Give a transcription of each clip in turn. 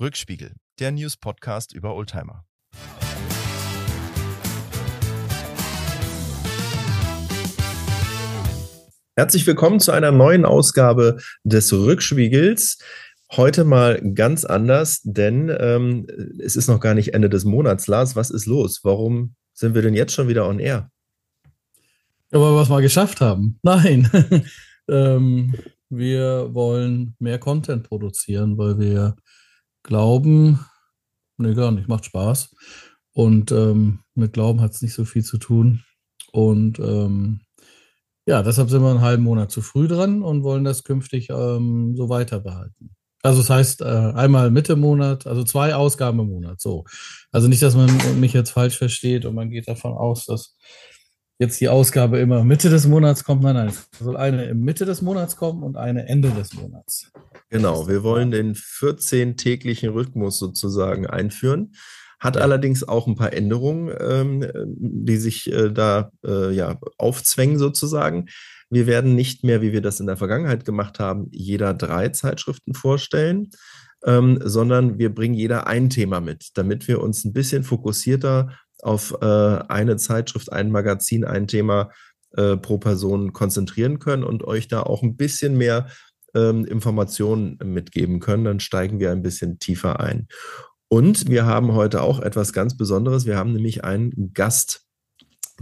Rückspiegel, der News-Podcast über Oldtimer. Herzlich willkommen zu einer neuen Ausgabe des Rückspiegels. Heute mal ganz anders, denn ähm, es ist noch gar nicht Ende des Monats. Lars, was ist los? Warum sind wir denn jetzt schon wieder on air? Ja, weil wir es mal geschafft haben. Nein. ähm, wir wollen mehr Content produzieren, weil wir Glauben, nee, gar nicht, macht Spaß. Und ähm, mit Glauben hat es nicht so viel zu tun. Und ähm, ja, deshalb sind wir einen halben Monat zu früh dran und wollen das künftig ähm, so weiter behalten. Also das heißt, äh, einmal Mitte Monat, also zwei Ausgaben im Monat, so. Also nicht, dass man mich jetzt falsch versteht und man geht davon aus, dass jetzt die Ausgabe immer Mitte des Monats kommt. Nein, nein, es soll eine im Mitte des Monats kommen und eine Ende des Monats. Genau, wir wollen den 14-täglichen Rhythmus sozusagen einführen. Hat ja. allerdings auch ein paar Änderungen, ähm, die sich äh, da äh, ja, aufzwängen sozusagen. Wir werden nicht mehr, wie wir das in der Vergangenheit gemacht haben, jeder drei Zeitschriften vorstellen, ähm, sondern wir bringen jeder ein Thema mit, damit wir uns ein bisschen fokussierter auf äh, eine Zeitschrift, ein Magazin, ein Thema äh, pro Person konzentrieren können und euch da auch ein bisschen mehr ähm, Informationen mitgeben können. Dann steigen wir ein bisschen tiefer ein. Und wir haben heute auch etwas ganz Besonderes. Wir haben nämlich einen Gast.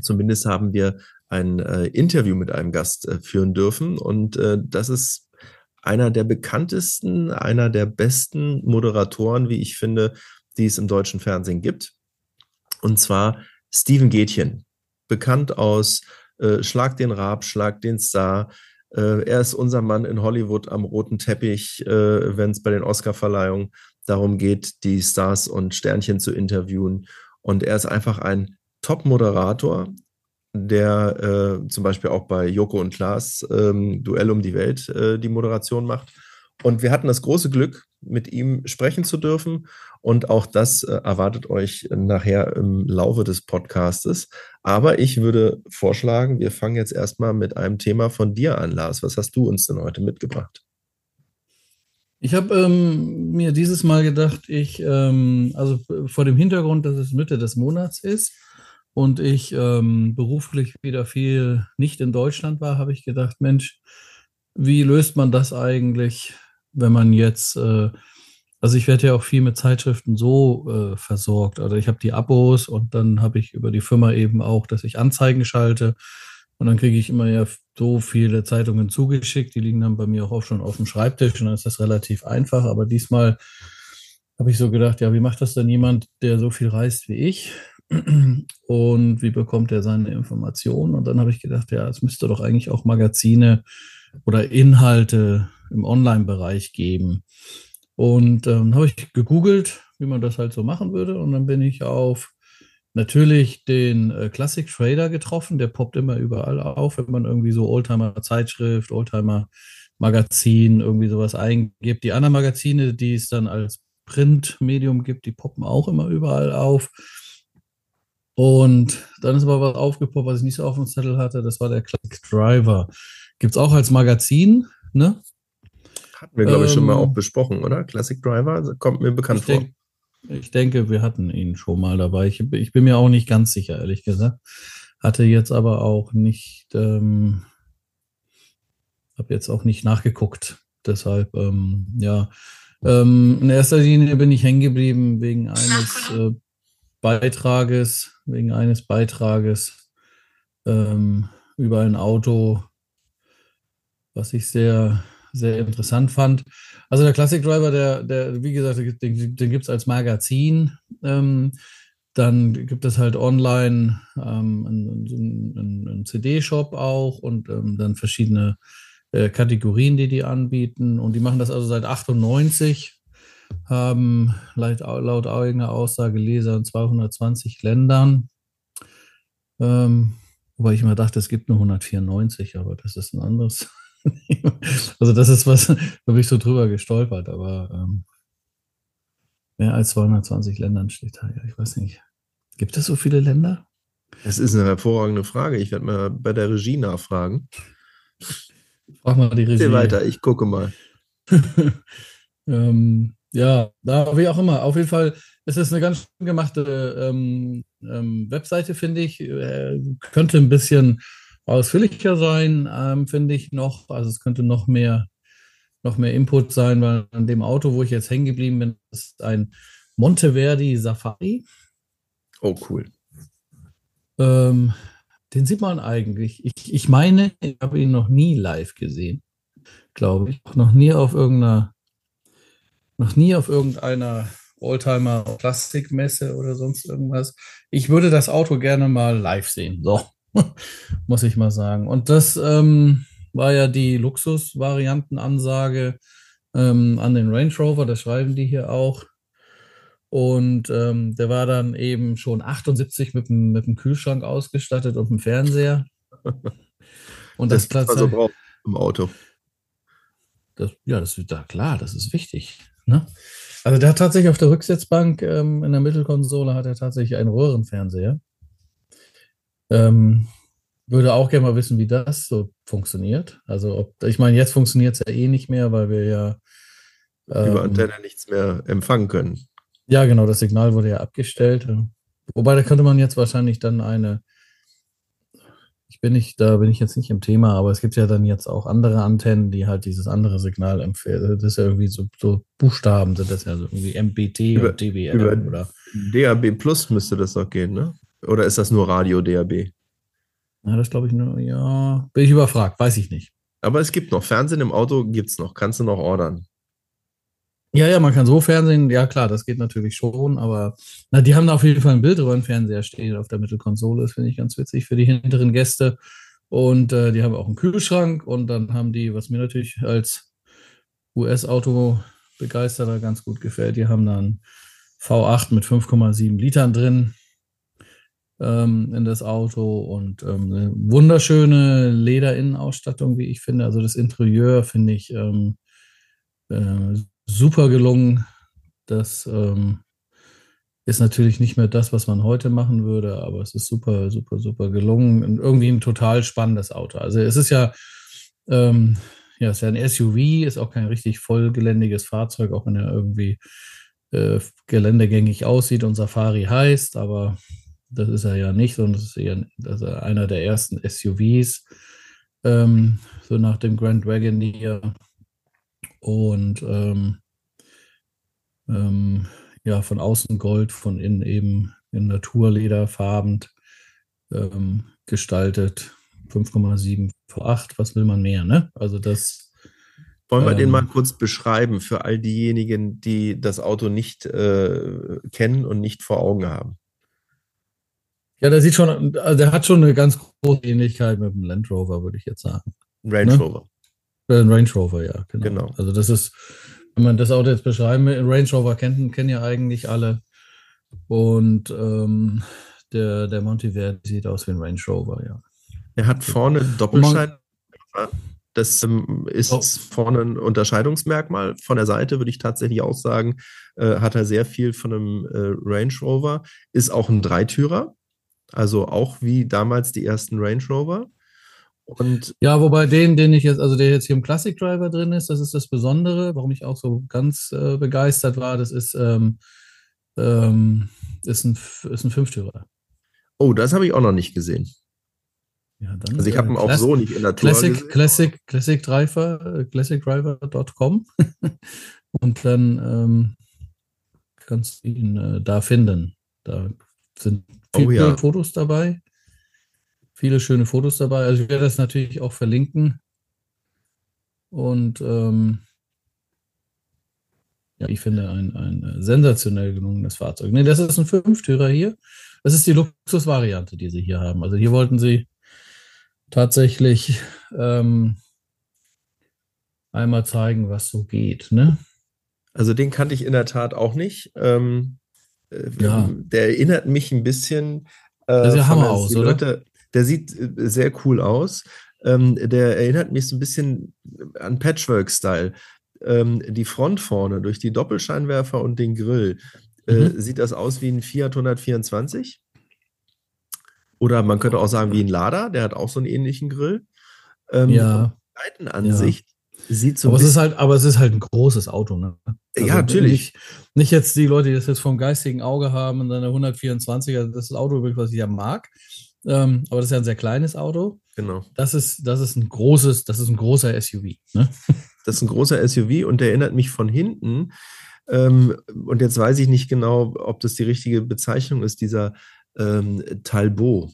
Zumindest haben wir ein äh, Interview mit einem Gast äh, führen dürfen. Und äh, das ist einer der bekanntesten, einer der besten Moderatoren, wie ich finde, die es im deutschen Fernsehen gibt. Und zwar Steven Gätchen, bekannt aus äh, Schlag den Rab, Schlag den Star. Äh, er ist unser Mann in Hollywood am roten Teppich, äh, wenn es bei den Oscarverleihungen darum geht, die Stars und Sternchen zu interviewen. Und er ist einfach ein Top-Moderator, der äh, zum Beispiel auch bei Joko und Klaas ähm, Duell um die Welt die Moderation macht. Und wir hatten das große Glück, mit ihm sprechen zu dürfen. Und auch das äh, erwartet euch nachher im Laufe des Podcastes. Aber ich würde vorschlagen, wir fangen jetzt erstmal mit einem Thema von dir an, Lars. Was hast du uns denn heute mitgebracht? Ich habe ähm, mir dieses Mal gedacht, ich, ähm, also vor dem Hintergrund, dass es Mitte des Monats ist und ich ähm, beruflich wieder viel nicht in Deutschland war, habe ich gedacht, Mensch, wie löst man das eigentlich, wenn man jetzt, äh, also ich werde ja auch viel mit Zeitschriften so äh, versorgt. Also ich habe die Abos und dann habe ich über die Firma eben auch, dass ich Anzeigen schalte. Und dann kriege ich immer ja so viele Zeitungen zugeschickt. Die liegen dann bei mir auch schon auf dem Schreibtisch und dann ist das relativ einfach. Aber diesmal habe ich so gedacht, ja, wie macht das denn jemand, der so viel reist wie ich? Und wie bekommt er seine Informationen? Und dann habe ich gedacht, ja, es müsste doch eigentlich auch Magazine oder Inhalte im Online-Bereich geben. Und ähm, habe ich gegoogelt, wie man das halt so machen würde. Und dann bin ich auf natürlich den äh, Classic Trader getroffen. Der poppt immer überall auf, wenn man irgendwie so Oldtimer-Zeitschrift, Oldtimer-Magazin, irgendwie sowas eingibt. Die anderen Magazine, die es dann als Printmedium gibt, die poppen auch immer überall auf. Und dann ist aber was aufgepoppt, was ich nicht so auf dem Zettel hatte. Das war der Classic Driver. Gibt es auch als Magazin, ne? Hatten wir, glaube ich, schon mal auch ähm, besprochen, oder? Classic Driver kommt mir bekannt ich vor. ich denke, wir hatten ihn schon mal dabei. Ich, ich, bin mir auch nicht ganz sicher, ehrlich gesagt. Hatte jetzt aber auch nicht, ähm, habe jetzt auch nicht nachgeguckt. Deshalb, ähm, ja. Ähm, in erster Linie bin ich hängen geblieben wegen eines äh, Beitrages, wegen eines Beitrages ähm, über ein Auto, was ich sehr sehr interessant fand. Also der Classic Driver, der, der wie gesagt, den, den gibt es als Magazin. Ähm, dann gibt es halt online ähm, einen, einen, einen CD-Shop auch und ähm, dann verschiedene äh, Kategorien, die die anbieten. Und die machen das also seit 98, haben laut, laut eigener Aussage Leser in 220 Ländern. Ähm, wobei ich immer dachte, es gibt nur 194, aber das ist ein anderes also das ist was, da bin ich so drüber gestolpert, aber ähm, mehr als 220 Ländern steht da. Ja, ich weiß nicht. Gibt es so viele Länder? Das ist eine hervorragende Frage. Ich werde mal bei der Regie nachfragen. Frag mal die Regie. Geh weiter, ich gucke mal. ähm, Ja, da wie auch immer. Auf jeden Fall ist es eine ganz schön gemachte ähm, ähm, Webseite, finde ich. Äh, könnte ein bisschen ausführlicher sein, ähm, finde ich noch. Also es könnte noch mehr, noch mehr Input sein, weil an dem Auto, wo ich jetzt hängen geblieben bin, ist ein Monteverdi Safari. Oh, cool. Ähm, den sieht man eigentlich. Ich, ich meine, ich habe ihn noch nie live gesehen. Glaube ich. Noch nie auf irgendeiner, noch nie auf irgendeiner Oldtimer Plastikmesse oder sonst irgendwas. Ich würde das Auto gerne mal live sehen. So, muss ich mal sagen. Und das ähm, war ja die Luxus-Variantenansage ähm, an den Range Rover. Das schreiben die hier auch. Und ähm, der war dann eben schon 78 mit dem, mit dem Kühlschrank ausgestattet und dem Fernseher. Und das, das Platz. Also braucht im Auto. Das, ja, das ist da klar, das ist wichtig. Ne? Also der hat tatsächlich auf der Rücksitzbank ähm, in der Mittelkonsole hat er tatsächlich einen Röhrenfernseher. Ähm, würde auch gerne mal wissen, wie das so funktioniert. Also ob, ich meine, jetzt funktioniert es ja eh nicht mehr, weil wir ja ähm, über Antenne nichts mehr empfangen können. Ja, genau, das Signal wurde ja abgestellt. Wobei, da könnte man jetzt wahrscheinlich dann eine, ich bin nicht, da bin ich jetzt nicht im Thema, aber es gibt ja dann jetzt auch andere Antennen, die halt dieses andere Signal empfehlen. Das ist ja irgendwie so, so Buchstaben, sind das ja so irgendwie MBT über, und DBM über oder. DAB Plus müsste das doch gehen, ne? Oder ist das nur Radio DAB? Ja, das glaube ich nur, ja. Bin ich überfragt, weiß ich nicht. Aber es gibt noch. Fernsehen im Auto gibt es noch. Kannst du noch ordern. Ja, ja, man kann so Fernsehen, ja klar, das geht natürlich schon, aber na, die haben da auf jeden Fall einen Bildröhrenfernseher stehen auf der Mittelkonsole, das finde ich ganz witzig für die hinteren Gäste. Und äh, die haben auch einen Kühlschrank und dann haben die, was mir natürlich als US-Auto-Begeisterter ganz gut gefällt, die haben dann V8 mit 5,7 Litern drin ähm, in das Auto und ähm, eine wunderschöne Lederinnenausstattung, wie ich finde. Also das Interieur finde ich ähm, äh, super gelungen. Das ähm, ist natürlich nicht mehr das, was man heute machen würde, aber es ist super, super, super gelungen und irgendwie ein total spannendes Auto. Also es ist ja, ähm, ja, es ist ja ein SUV, ist auch kein richtig vollgeländiges Fahrzeug, auch wenn er irgendwie äh, geländegängig aussieht und Safari heißt, aber das ist er ja nicht, sondern das ist eher ist einer der ersten SUVs, ähm, so nach dem Grand Wagoneer und ähm, ähm, ja, von außen Gold, von innen eben in Naturlederfarben ähm, gestaltet. 5,7 V8, was will man mehr, ne? Also das. Wollen wir den ähm, mal kurz beschreiben für all diejenigen, die das Auto nicht äh, kennen und nicht vor Augen haben? Ja, der sieht schon, also der hat schon eine ganz große Ähnlichkeit mit dem Land Rover, würde ich jetzt sagen. Range ne? Rover. Äh, Range Rover, ja, genau. genau. Also das ist, wenn man das Auto jetzt beschreiben will, Range Rover kennen, kennen ja eigentlich alle. Und ähm, der, der Monteverdi sieht aus wie ein Range Rover, ja. Er hat vorne Doppelschein. Das ähm, ist oh. vorne ein Unterscheidungsmerkmal. Von der Seite würde ich tatsächlich auch sagen, äh, hat er sehr viel von einem äh, Range Rover. Ist auch ein Dreitürer. Also auch wie damals die ersten Range Rover. Und ja, wobei den, den ich jetzt, also der jetzt hier im Classic Driver drin ist, das ist das Besondere, warum ich auch so ganz äh, begeistert war. Das ist, ähm, ähm, ist ein, ist ein Fünftürer. Oh, das habe ich auch noch nicht gesehen. Ja, dann, also ich habe ihn äh, auch so nicht in der Tour Classic, gesehen. Classic, Classic Driver, äh, classicdriver.com und dann ähm, kannst du ihn äh, da finden. Da sind viele oh, ja. Fotos dabei viele schöne Fotos dabei. Also ich werde das natürlich auch verlinken. Und ähm, ja, ich finde ein, ein sensationell gelungenes Fahrzeug. Nee, das ist ein Fünftürer hier. Das ist die Luxusvariante, die sie hier haben. Also hier wollten sie tatsächlich ähm, einmal zeigen, was so geht. Ne? Also den kannte ich in der Tat auch nicht. Ähm, äh, ja. Der erinnert mich ein bisschen. Äh, ist ja Hammer aus, oder? Der sieht äh, sehr cool aus. Ähm, der erinnert mich so ein bisschen an Patchwork-Style. Ähm, die Front vorne durch die Doppelscheinwerfer und den Grill. Äh, mhm. Sieht das aus wie ein Fiat 124? Oder man könnte auch sagen wie ein Lada, der hat auch so einen ähnlichen Grill. Ähm, ja. Seitenansicht. Sieht so aber, es ist halt, aber es ist halt ein großes Auto, ne? Also ja, natürlich. Nicht, nicht, jetzt die Leute, die das jetzt vom geistigen Auge haben und dann 124er, das ist das Auto, was ich ja mag. Ähm, aber das ist ja ein sehr kleines Auto. Genau. Das ist, das ist ein großes, das ist ein großer SUV. Ne? Das ist ein großer SUV und der erinnert mich von hinten. Ähm, und jetzt weiß ich nicht genau, ob das die richtige Bezeichnung ist, dieser ähm, Talbot.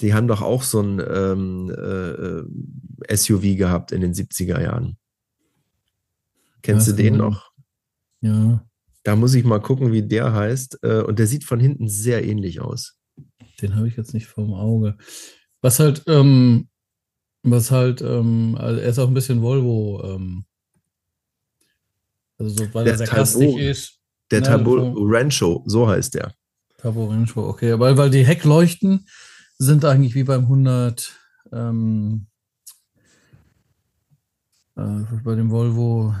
Die haben doch auch so ein ähm, äh, SUV gehabt in den 70er Jahren. Kennst ja, du den noch? Ja. Da muss ich mal gucken, wie der heißt. Äh, und der sieht von hinten sehr ähnlich aus. Den habe ich jetzt nicht vorm Auge. Was halt, ähm, was halt, ähm, also er ist auch ein bisschen Volvo, ähm, also so, weil der er sehr kastig ist. Der ne, Turbo Rancho, so heißt der. Turbo Rancho, okay, weil, weil die Heckleuchten sind eigentlich wie beim 100, ähm, äh, bei dem Volvo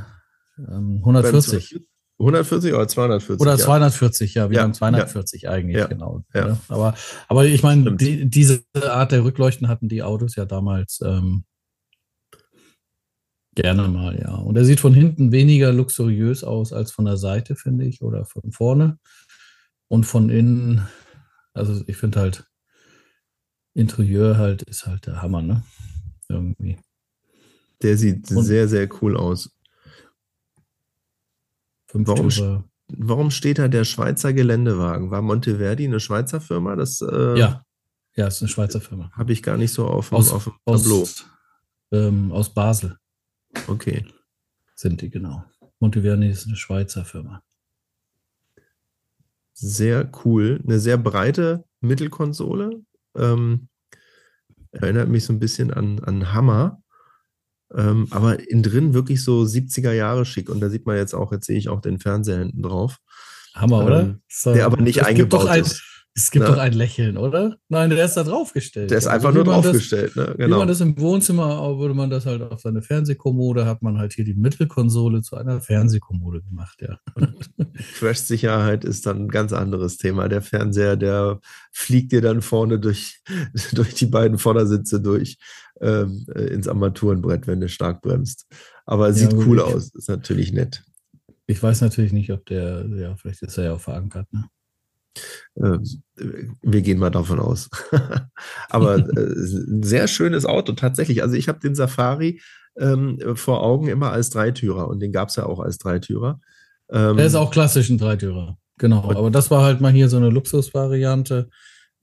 ähm, 140. 140 oder 240? Oder 240, ja, ja wir ja, haben 240 ja, eigentlich, genau. Ja. Aber, aber ich meine, die, diese Art der Rückleuchten hatten die Autos ja damals ähm, gerne mal, ja. Und er sieht von hinten weniger luxuriös aus als von der Seite, finde ich, oder von vorne. Und von innen, also ich finde halt, Interieur halt ist halt der Hammer, ne? Irgendwie. Der sieht Und sehr, sehr cool aus. Warum, warum, steht da der Schweizer Geländewagen? War Monteverdi eine Schweizer Firma? Das, äh, ja, ja, ist eine Schweizer Firma. Habe ich gar nicht so auf, aus, auf dem Tableau. Aus, ähm, aus Basel. Okay. Sind die, genau. Monteverdi ist eine Schweizer Firma. Sehr cool. Eine sehr breite Mittelkonsole. Ähm, erinnert mich so ein bisschen an, an Hammer. Ähm, aber innen drin wirklich so 70er Jahre schick. Und da sieht man jetzt auch, jetzt sehe ich auch den Fernseher hinten drauf. Hammer, oder? Ähm, so, der aber nicht eingebaut ein, ist. Es gibt Na? doch ein Lächeln, oder? Nein, der ist da draufgestellt. Der ist einfach also, nur draufgestellt, ne? Genau. Wie man das im Wohnzimmer, würde man das halt auf seine Fernsehkommode, hat man halt hier die Mittelkonsole zu einer Fernsehkommode gemacht, ja. Crash-Sicherheit ist dann ein ganz anderes Thema. Der Fernseher, der fliegt dir dann vorne durch, durch die beiden Vordersitze durch ähm, äh, ins Armaturenbrett, wenn du stark bremst. Aber sieht ja, cool ich, aus, ist natürlich nett. Ich weiß natürlich nicht, ob der, ja, vielleicht ist er ja auch verankert, ne? Ähm, wir gehen mal davon aus. Aber äh, ein sehr schönes Auto, tatsächlich. Also ich habe den Safari ähm, vor Augen immer als Dreitürer und den gab es ja auch als Dreitürer. Ähm, Der ist auch klassisch ein Dreitürer, genau. Aber das war halt mal hier so eine Luxusvariante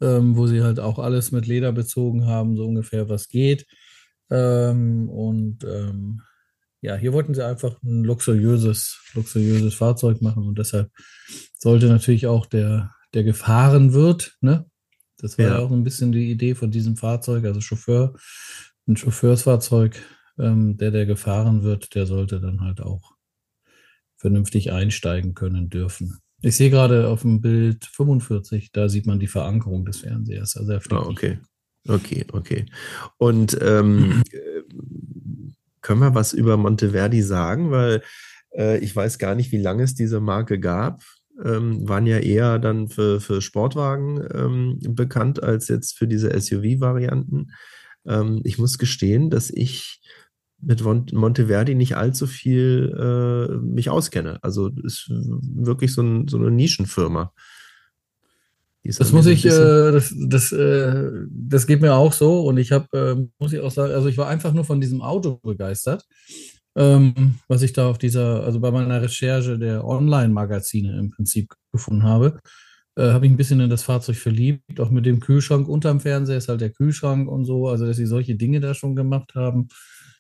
ähm, wo sie halt auch alles mit Leder bezogen haben, so ungefähr was geht. Ähm, und ähm, ja, hier wollten sie einfach ein luxuriöses, luxuriöses Fahrzeug machen und deshalb sollte natürlich auch der, der gefahren wird, ne? Das war ja. auch ein bisschen die Idee von diesem Fahrzeug, also Chauffeur, ein Chauffeursfahrzeug, ähm, der, der gefahren wird, der sollte dann halt auch vernünftig einsteigen können dürfen. Ich sehe gerade auf dem Bild 45, da sieht man die Verankerung des Fernsehers. Also er ah, okay. Okay, okay. Und ähm, können wir was über Monteverdi sagen? Weil äh, ich weiß gar nicht, wie lange es diese Marke gab. Ähm, waren ja eher dann für, für Sportwagen ähm, bekannt als jetzt für diese SUV-Varianten. Ähm, ich muss gestehen, dass ich mit Monteverdi nicht allzu viel äh, mich auskenne. Also ist wirklich so, ein, so eine Nischenfirma. Das muss ich, äh, das, das, äh, das geht mir auch so und ich habe, äh, muss ich auch sagen, also ich war einfach nur von diesem Auto begeistert, ähm, was ich da auf dieser, also bei meiner Recherche der Online-Magazine im Prinzip gefunden habe, äh, habe ich ein bisschen in das Fahrzeug verliebt, auch mit dem Kühlschrank unterm Fernseher ist halt der Kühlschrank und so, also dass sie solche Dinge da schon gemacht haben.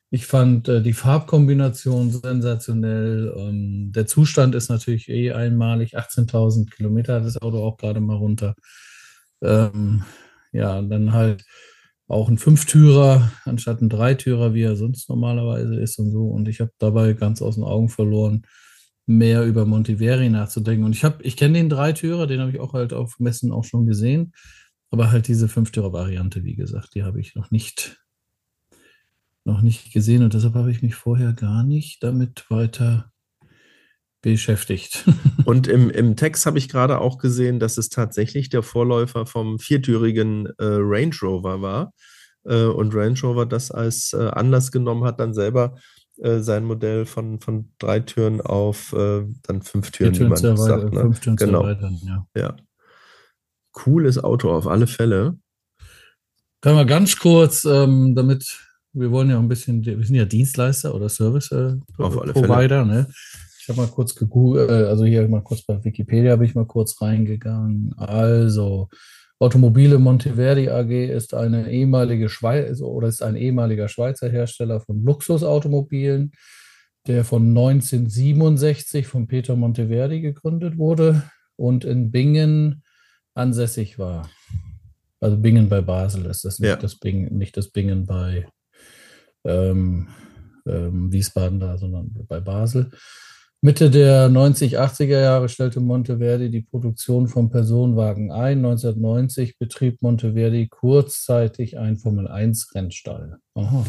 Ich fand äh, die Farbkombination sensationell. Ähm, der Zustand ist natürlich eh einmalig. 18.000 Kilometer hat das Auto auch gerade mal runter. Ähm, ja, dann halt auch ein Fünftürer anstatt ein Dreitürer, wie er sonst normalerweise ist und so. Und ich habe dabei ganz aus den Augen verloren, mehr über Montiveri nachzudenken. Und ich habe, ich kenne den Dreitürer, den habe ich auch halt auf Messen auch schon gesehen. Aber halt diese Fünftürer-Variante, wie gesagt, die habe ich noch nicht noch nicht gesehen und deshalb habe ich mich vorher gar nicht damit weiter beschäftigt. und im, im Text habe ich gerade auch gesehen, dass es tatsächlich der Vorläufer vom viertürigen äh, Range Rover war. äh, und Range Rover das als äh, Anlass genommen hat, dann selber äh, sein Modell von, von drei Türen auf äh, dann fünf Türen, Türen wie man zu erweitern, sagt. Ne? fünf Türen zu genau. erweitern, ja. Ja. Cooles Auto auf alle Fälle. Können wir ganz kurz, ähm, damit wir wollen ja ein bisschen, wir sind ja Dienstleister oder Service äh, Provider, ne? Ich habe mal kurz gegoogelt, äh, also hier mal kurz bei Wikipedia habe ich mal kurz reingegangen. Also Automobile Monteverdi AG ist eine ehemalige Schweiz oder ist ein ehemaliger Schweizer Hersteller von Luxusautomobilen, der von 1967 von Peter Monteverdi gegründet wurde und in Bingen ansässig war. Also Bingen bei Basel ist das nicht, Ja. das, Bingen, nicht das Bingen bei ähm, ähm, Wiesbaden da, sondern bei Basel. Mitte der 90, 80er Jahre stellte Monteverdi die Produktion von Personenwagen ein. 1990 betrieb Monteverdi kurzzeitig einen Formel-1-Rennstall. Aha.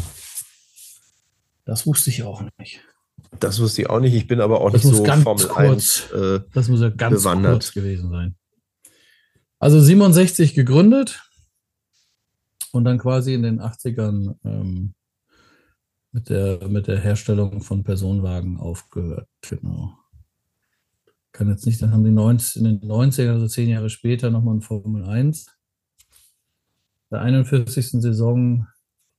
Das wusste ich auch nicht. Das wusste ich auch nicht. Ich bin aber auch Das nicht so ganz Formel kurz. 1. Äh, Das muss ja ganz Bewandert. kurz gewesen sein. Also 67 gegründet und dann quasi in den 80ern ähm, mit, der, mit der Herstellung von Personenwagen aufgehört. Genau. Kann jetzt nicht, dann haben die 90, in den 90ern, also zehn Jahre später, nochmal ein Formel 1. Der 41. Saison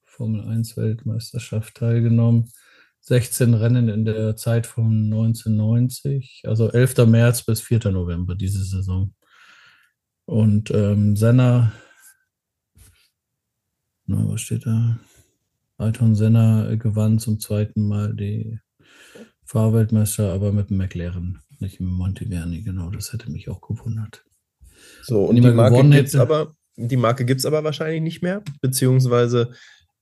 Formel 1 Weltmeisterschaft teilgenommen. 16 Rennen in der Zeit von 1990, also 11. März bis 4. November diese Saison. Und ähm, Senna, na, was steht da? Ayrton Senna gewann zum zweiten Mal die Fahrweltmeister, aber mit dem McLaren, nicht mit Monteverni, genau, das hätte mich auch gewundert. so, und die die Marke gibt's hätte- aber, die Marke gibt es aber wahrscheinlich nicht mehr, beziehungsweise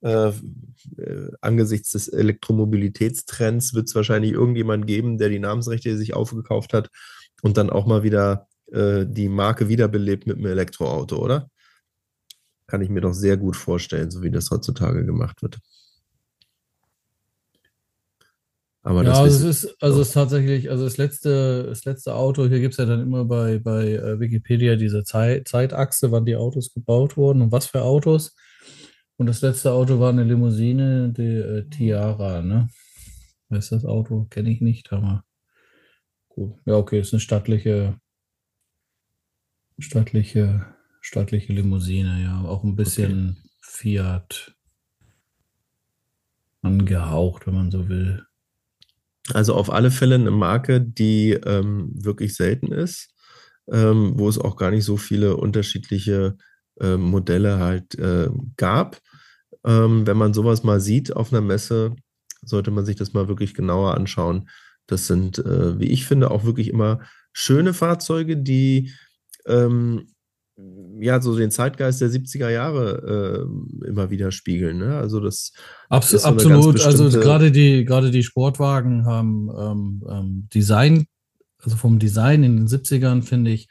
äh, äh, angesichts des Elektromobilitätstrends wird es wahrscheinlich irgendjemand geben, der die Namensrechte sich aufgekauft hat und dann auch mal wieder äh, die Marke wiederbelebt mit einem Elektroauto, oder? Kann ich mir doch sehr gut vorstellen, so wie das heutzutage gemacht wird. Aber ja, das also es ist, also es ist tatsächlich, also das letzte, das letzte Auto, hier gibt es ja dann immer bei, bei äh, Wikipedia diese Zeit, Zeitachse, wann die Autos gebaut wurden und was für Autos. Und das letzte Auto war eine Limousine, die äh, Tiara, ne? Weißt du das Auto? Kenne ich nicht, aber gut. Ja, okay, ist eine stattliche, stattliche, stattliche Limousine, ja. Auch ein bisschen Fiat angehaucht, wenn man so will. Also auf alle Fälle eine Marke, die ähm, wirklich selten ist, ähm, wo es auch gar nicht so viele unterschiedliche ähm, Modelle halt äh, gab. Ähm, wenn man sowas mal sieht auf einer Messe, sollte man sich das mal wirklich genauer anschauen. Das sind, äh, wie ich finde, auch wirklich immer schöne Fahrzeuge, die ähm, ja so den Zeitgeist der 70er Jahre äh, immer wieder spiegeln. Ne? Also das Abs ist so absolut. Also gerade die, gerade die Sportwagen haben ähm, ähm, Design, also vom Design in den 70ern, finde ich,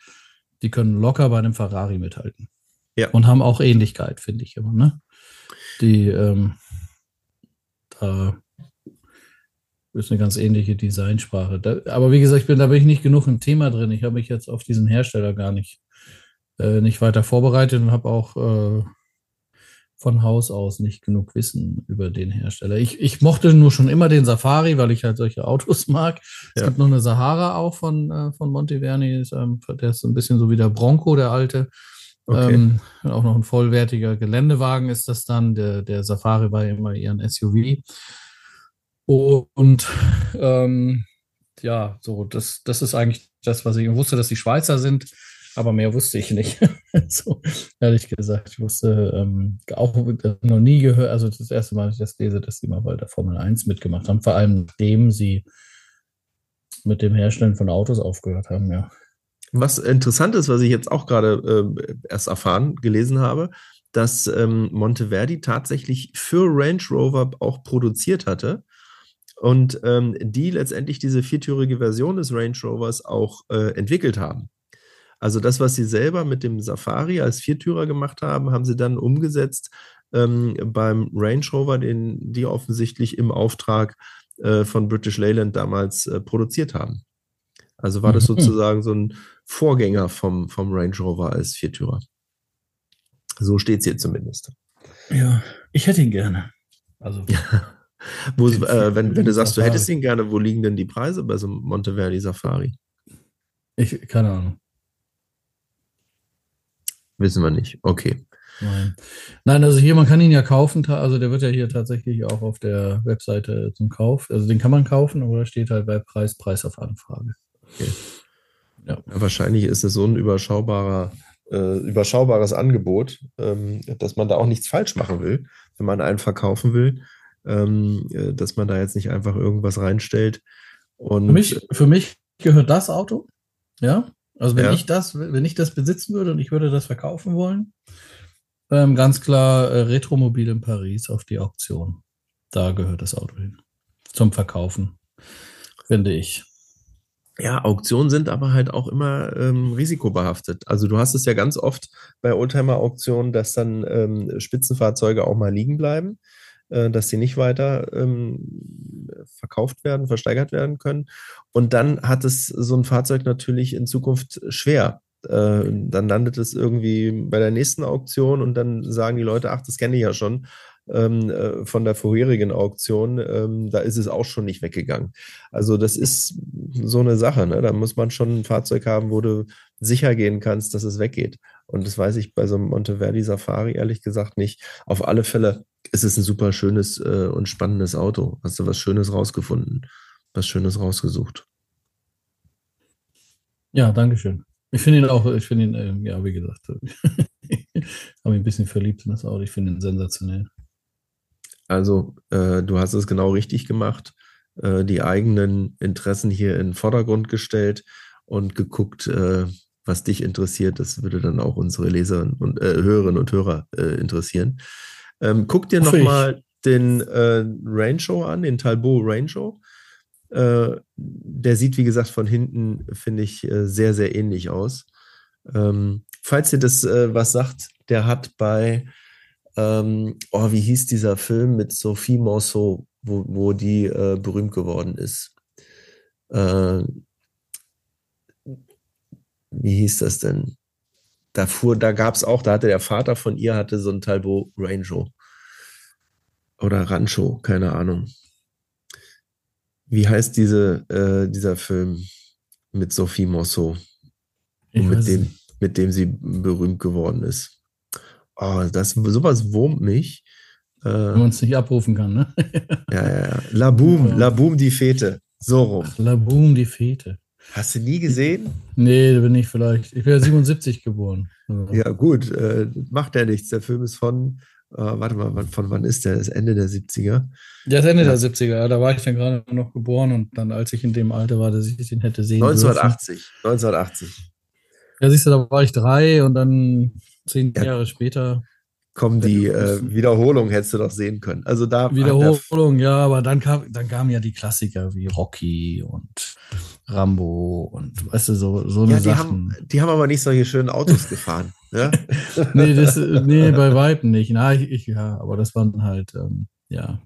die können locker bei einem Ferrari mithalten. Ja. Und haben auch Ähnlichkeit, finde ich immer, ne? Die, ähm, da ist eine ganz ähnliche Designsprache. Da, aber wie gesagt, ich bin, da bin ich nicht genug im Thema drin. Ich habe mich jetzt auf diesen Hersteller gar nicht, äh, nicht weiter vorbereitet und habe auch äh, von Haus aus nicht genug Wissen über den Hersteller. Ich, ich mochte nur schon immer den Safari, weil ich halt solche Autos mag. Es Ja. gibt noch eine Sahara auch von, äh, von Monteverni, ähm, der ist so ein bisschen so wie der Bronco, der alte. Okay. Ähm, auch noch ein vollwertiger Geländewagen ist das dann. Der, der Safari war ja immer eher ein SUV. Und ähm, ja, so, das, das ist eigentlich das, was ich wusste, dass die Schweizer sind, aber mehr wusste ich nicht. so, ehrlich gesagt, ich wusste ähm, auch noch nie gehört, also das erste Mal, dass ich das lese, dass die mal bei der Formel 1 mitgemacht haben, vor allem nachdem sie mit dem Herstellen von Autos aufgehört haben, ja. Was interessant ist, was ich jetzt auch gerade äh, erst erfahren, gelesen habe, dass ähm, Monteverdi tatsächlich für Range Rover auch produziert hatte und ähm, die letztendlich diese viertürige Version des Range Rovers auch äh, entwickelt haben. Also das, was sie selber mit dem Safari als Viertürer gemacht haben, haben sie dann umgesetzt ähm, beim Range Rover, den die offensichtlich im Auftrag äh, von British Leyland damals äh, produziert haben. Also war das Mhm. sozusagen so ein Vorgänger vom, vom Range Rover als Viertürer. So steht es hier zumindest. Ja, ich hätte ihn gerne. Also. wo, äh, wenn, wenn du sagst, Safari. du hättest ihn gerne, wo liegen denn die Preise bei so einem Monteverdi Safari? Ich, keine Ahnung. Wissen wir nicht. Okay. Nein. Nein, also hier, man kann ihn ja kaufen, also der wird ja hier tatsächlich auch auf der Webseite zum Kauf. Also den kann man kaufen, aber da steht halt bei Preis, Preis auf Anfrage. Okay. Ja. ja. wahrscheinlich ist es so ein überschaubarer, äh, überschaubares Angebot, ähm, dass man da auch nichts falsch machen will, wenn man einen verkaufen will, ähm, äh, dass man da jetzt nicht einfach irgendwas reinstellt. Und für mich, für mich gehört das Auto, ja. Also wenn ja. ich das, wenn ich das besitzen würde und ich würde das verkaufen wollen, ähm, ganz klar äh, Retromobil in Paris auf die Auktion. Da gehört das Auto hin. Zum Verkaufen, finde ich. Ja, Auktionen sind aber halt auch immer ähm, risikobehaftet. Also du hast es ja ganz oft bei Oldtimer-Auktionen, dass dann ähm, Spitzenfahrzeuge auch mal liegen bleiben, dass sie nicht weiter ähm, verkauft werden, versteigert werden können. Und dann hat es so ein Fahrzeug natürlich in Zukunft schwer, äh, dann landet es irgendwie bei der nächsten Auktion und dann sagen die Leute, ach, das kenne ich ja schon ähm, äh, von der vorherigen Auktion, ähm, da ist es auch schon nicht weggegangen. Also das ist so eine Sache, ne? da muss man schon ein Fahrzeug haben, wo du sicher gehen kannst, dass es weggeht. Und das weiß ich bei so einem Monteverdi Safari ehrlich gesagt nicht. Auf alle Fälle ist es ein super schönes äh, und spannendes Auto. Hast du was Schönes rausgefunden, was Schönes rausgesucht. Ja, danke schön. Ich finde ihn auch, ich finde ihn, äh, ja, wie gesagt, habe mich ein bisschen verliebt in das Auto. Ich finde ihn sensationell. Also, äh, du hast es genau richtig gemacht, äh, die eigenen Interessen hier in den Vordergrund gestellt und geguckt, äh, was dich interessiert. Das würde dann auch unsere Leser und äh, Hörerinnen und Hörer äh, interessieren. Ähm, guck dir nochmal den äh, Range Show an, den Talbot Range Show. Äh, der sieht, wie gesagt, von hinten, finde ich, äh, sehr, sehr ähnlich aus. Ähm, falls ihr das äh, was sagt, der hat bei, ähm, oh, wie hieß dieser Film mit Sophie Morceau, wo, wo die äh, berühmt geworden ist? Äh, wie hieß das denn? Da fuhr, da gab es auch, da hatte der Vater von ihr hatte so ein Talbot Rancho oder Rancho, keine Ahnung. Wie heißt diese, äh, dieser Film mit Sophie Mosso? Mit dem, mit dem sie berühmt geworden ist. Oh, das, sowas wurmt mich. Äh, Wenn man es nicht abrufen kann, ne? ja, ja, ja. La Boom, La Boom, die Fete. So rum. Ach, La Boom, die Fete. Hast du nie gesehen? Nee, da bin ich vielleicht. Ich bin ja 77 geboren. Ja, gut, äh, macht ja nichts. Der Film ist von äh, warte mal, von wann ist der? Das Ende der 70er? Ja, das Ende ja. der 70er. Da war ich dann gerade noch geboren und dann, als ich in dem Alter war, dass ich den hätte sehen 1980. Dürfen. 1980. Ja, siehst du, da war ich drei und dann zehn ja. Jahre später kommen die äh, Wiederholungen, hättest du doch sehen können. Also da Wiederholung, ja, aber dann kam, dann kamen ja die Klassiker wie Rocky und Rambo und weißt du, so, so ja, die Sachen. Haben, die haben aber nicht solche schönen Autos gefahren. ja? nee, das, nee, bei Weitem nicht. Na, ich, ich, ja, aber das waren halt, ähm, ja.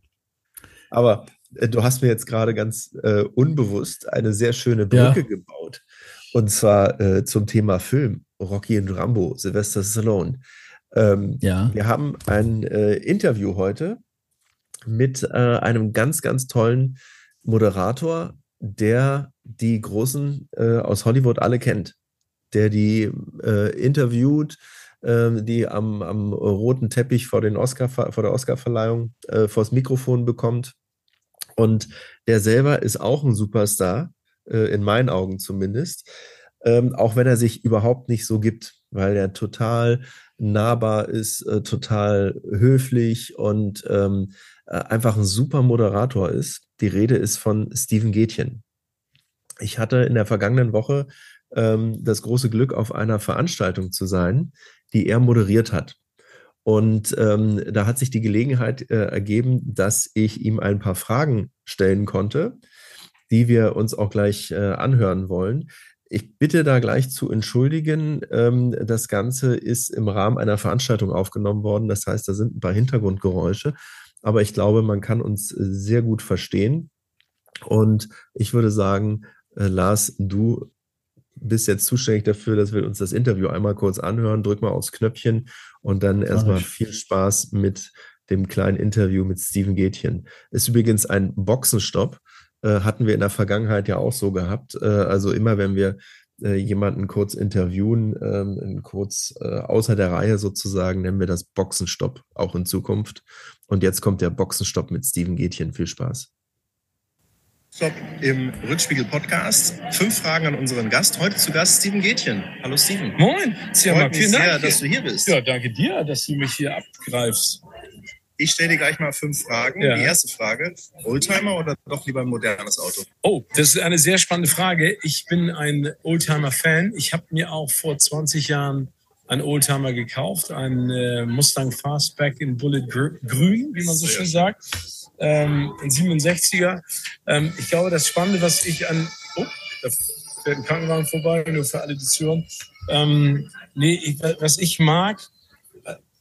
Aber äh, du hast mir jetzt gerade ganz äh, unbewusst eine sehr schöne Brücke ja. gebaut. Und zwar äh, zum Thema Film. Rocky und Rambo, Sylvester Stallone. Ähm, ja. Wir haben ein äh, Interview heute mit äh, einem ganz, ganz tollen Moderator, der die Großen äh, aus Hollywood alle kennt, der die äh, interviewt, ähm, die am, am, roten Teppich vor, den Oscar, vor der Oscarverleihung äh, vors Mikrofon bekommt. Und der selber ist auch ein Superstar, äh, in meinen Augen zumindest, ähm, auch wenn er sich überhaupt nicht so gibt, weil er total nahbar ist, äh, total höflich und ähm, äh, einfach ein super Moderator ist. Die Rede ist von Steven Gätchen. Ich hatte in der vergangenen Woche ähm, das große Glück, auf einer Veranstaltung zu sein, die er moderiert hat. Und ähm, da hat sich die Gelegenheit äh, ergeben, dass ich ihm ein paar Fragen stellen konnte, die wir uns auch gleich äh, anhören wollen. Ich bitte da gleich zu entschuldigen. Ähm, das Ganze ist im Rahmen einer Veranstaltung aufgenommen worden. Das heißt, da sind ein paar Hintergrundgeräusche. Aber ich glaube, man kann uns äh, sehr gut verstehen. Und ich würde sagen, äh, Lars, du bist jetzt zuständig dafür, dass wir uns das Interview einmal kurz anhören. Drück mal aufs Knöpfchen und dann erstmal viel Spaß mit dem kleinen Interview mit Steven Gätchen. Ist übrigens ein Boxenstopp. Äh, hatten wir in der Vergangenheit ja auch so gehabt. Äh, also immer, wenn wir äh, jemanden kurz interviewen, ähm, kurz äh, außer der Reihe sozusagen, nennen wir das Boxenstopp auch in Zukunft. Und jetzt kommt der Boxenstopp mit Steven Gätchen. Viel Spaß. Stop im Rückspiegel Podcast. Fünf Fragen an unseren Gast. Heute zu Gast Steven Gätchen. Hallo Steven. Moin. Freut vielen Dank, sehr, dass du hier bist. Ja, danke dir, dass du mich hier abgreifst. Ich stelle dir gleich mal fünf Fragen. Ja. Die erste Frage: Oldtimer oder doch lieber ein modernes Auto? Oh, das ist eine sehr spannende Frage. Ich bin ein Oldtimer-Fan. Ich habe mir auch vor 20 Jahren einen Oldtimer gekauft, einen äh, Mustang Fastback in Bullet Grün, wie man so schön sagt ähm, ein 67er. Ähm, ich glaube, das Spannende, was ich an. Oh, da fährt ein Krankenwagen vorbei, nur für alle, die zuhören. Ähm, nee, ich, was ich mag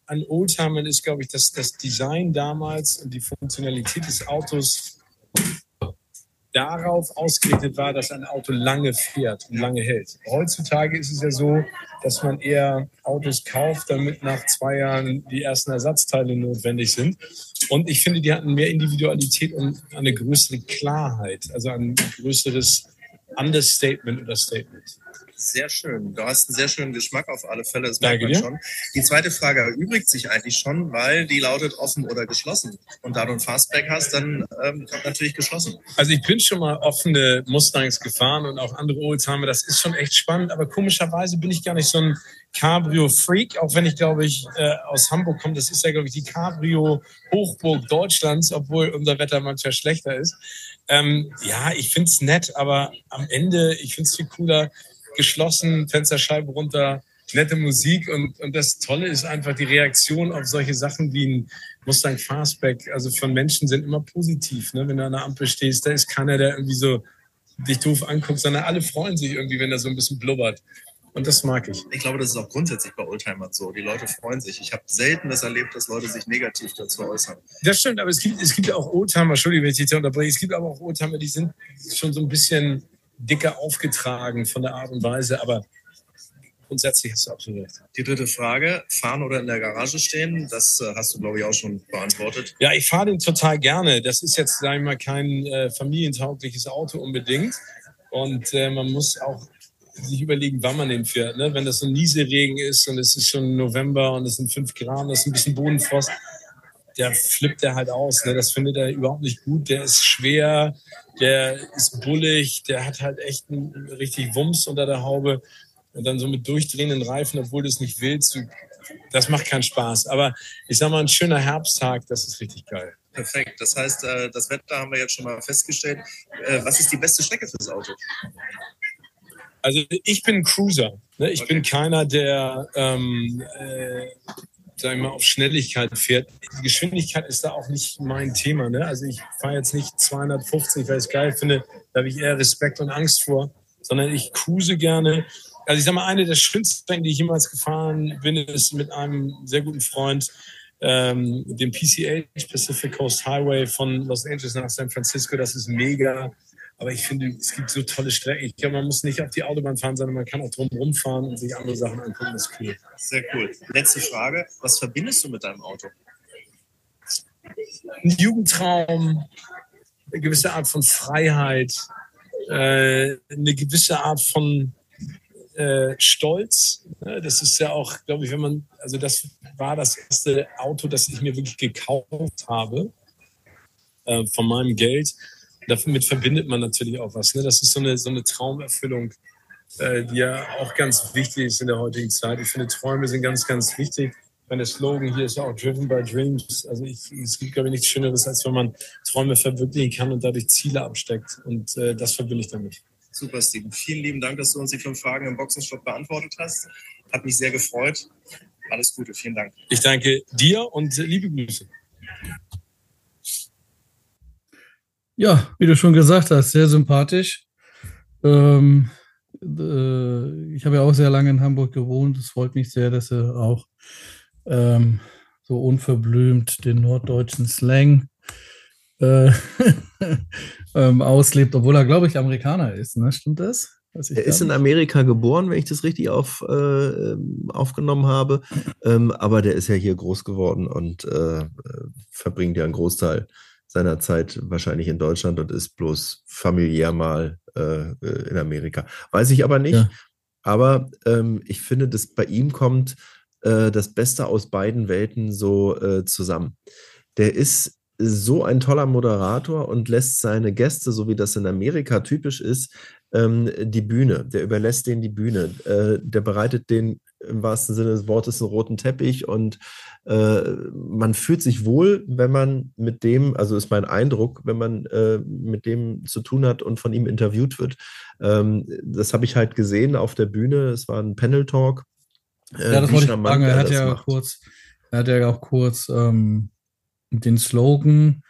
an Oldtimern ist, glaube ich, dass das Design damals und die Funktionalität des Autos darauf ausgerichtet war, dass ein Auto lange fährt und lange hält. Heutzutage ist es ja so, dass man eher Autos kauft, damit nach zwei Jahren die ersten Ersatzteile notwendig sind. Und ich finde, die hatten mehr Individualität und eine größere Klarheit, also ein größeres Understatement oder Statement. Sehr schön. Du hast einen sehr schönen Geschmack auf alle Fälle. Das merkt man schon. Die zweite Frage erübrigt sich eigentlich schon, weil die lautet offen oder geschlossen. Und da du ein Fastback hast, dann ähm, kommt natürlich geschlossen. Also ich bin schon mal offene Mustangs gefahren und auch andere Oldtimer. Das ist schon echt spannend. Aber komischerweise bin ich gar nicht so ein Cabrio-Freak, auch wenn ich, glaube ich, äh, aus Hamburg komme. Das ist ja, glaube ich, die Cabrio-Hochburg Deutschlands, obwohl unser Wetter manchmal schlechter ist. Ähm, ja, ich finde es nett, aber am Ende, ich finde es viel cooler, geschlossen, Fensterscheibe runter, nette Musik und, und das Tolle ist einfach die Reaktion auf solche Sachen wie ein Mustang Fastback. Also von Menschen sind immer positiv. Ne? Wenn du an der Ampel stehst, da ist keiner, der irgendwie so dich doof anguckt, sondern alle freuen sich irgendwie, wenn er so ein bisschen blubbert. Und das mag ich. Ich glaube, das ist auch grundsätzlich bei Oldtimern so. Die Leute freuen sich. Ich habe selten das erlebt, dass Leute sich negativ dazu äußern. Das stimmt, aber es gibt, es gibt auch Oldtimer, Entschuldigung, wenn ich dich unterbreche, es gibt aber auch Oldtimer, die sind schon so ein bisschen dicker aufgetragen von der Art und Weise, aber grundsätzlich hast du absolut recht. Die dritte Frage, fahren oder in der Garage stehen, das äh, hast du, glaube ich, auch schon beantwortet. Ja, ich fahre den total gerne. Das ist jetzt, sagen wir mal, kein äh, familientaugliches Auto unbedingt. Und äh, man muss auch sich überlegen, wann man den fährt. Ne? Wenn das so ein Nieselregen ist und es ist schon November und es sind fünf Grad, das ist ein bisschen Bodenfrost, der flippt der halt aus. Ne? Das findet er überhaupt nicht gut. Der ist schwer, der ist bullig, der hat halt echt einen richtig Wumms unter der Haube. Und dann so mit durchdrehenden Reifen, obwohl du es nicht willst, das macht keinen Spaß. Aber ich sag mal, ein schöner Herbsttag, das ist richtig geil. Perfekt. Das heißt, äh, das Wetter haben wir jetzt schon mal festgestellt. Äh, was ist die beste Strecke fürs Auto? Also ich bin Cruiser. Ne? Ich okay. bin keiner, der ähm, äh, sagen wir mal, auf Schnelligkeit fährt. Die Geschwindigkeit ist da auch nicht mein Thema. Ne? Also ich fahre jetzt nicht 250, weil ich es geil finde. Da habe ich eher Respekt und Angst vor, sondern ich cruise gerne. Also ich sage mal, eine der schönsten Strecken, die ich jemals gefahren bin, ist mit einem sehr guten Freund, ähm, dem PCH, Pacific Coast Highway von Los Angeles nach San Francisco. Das ist mega. Aber ich finde, es gibt so tolle Strecken. Ich glaube, man muss nicht auf die Autobahn fahren, sondern man kann auch drumherum fahren und sich andere Sachen angucken. Das ist cool. Sehr cool. Letzte Frage. Was verbindest du mit deinem Auto? Ein Jugendtraum, eine gewisse Art von Freiheit, äh, eine gewisse Art von äh, Stolz. Das ist ja auch, glaube ich, wenn man, also das war das erste Auto, das ich mir wirklich gekauft habe äh, von meinem Geld damit verbindet man natürlich auch was. Ne? Das ist so eine, so eine Traumerfüllung, äh, die ja auch ganz wichtig ist in der heutigen Zeit. Ich finde, Träume sind ganz, ganz wichtig. Meine Slogan hier ist ja auch Driven by Dreams. Also ich, es gibt, glaube ich, nichts Schöneres, als wenn man Träume verwirklichen kann und dadurch Ziele absteckt. Und äh, das verbinde ich damit. Super, Steven. Vielen lieben Dank, dass du uns die fünf Fragen im Boxenstopp beantwortet hast. Hat mich sehr gefreut. Alles Gute. Vielen Dank. Ich danke dir und liebe Grüße. Ja, wie du schon gesagt hast, sehr sympathisch. Ähm, äh, ich habe ja auch sehr lange in Hamburg gewohnt. Es freut mich sehr, dass er auch ähm, so unverblümt den norddeutschen Slang äh, ähm, auslebt, obwohl er, glaube ich, Amerikaner ist. Ne? Stimmt das? er ist in Amerika geboren, wenn ich das richtig auf, äh, aufgenommen habe. Ähm, aber der ist ja hier groß geworden und äh, verbringt ja einen Großteil seiner Zeit wahrscheinlich in Deutschland und ist bloß familiär mal äh, in Amerika. Weiß ich aber nicht. Ja. Aber ähm, ich finde, dass bei ihm kommt äh, das Beste aus beiden Welten so äh, zusammen. Der ist so ein toller Moderator und lässt seine Gäste, so wie das in Amerika typisch ist, ähm, die Bühne. Der überlässt denen die Bühne. Äh, der bereitet den im wahrsten Sinne des Wortes einen roten Teppich und äh, man fühlt sich wohl, wenn man mit dem, also ist mein Eindruck, wenn man äh, mit dem zu tun hat und von ihm interviewt wird. Ähm, das habe ich halt gesehen auf der Bühne. Es war ein Panel-Talk. Äh, ja, das wollte ich sagen. Er hat ja macht. kurz, er hat ja auch kurz ähm, den Slogan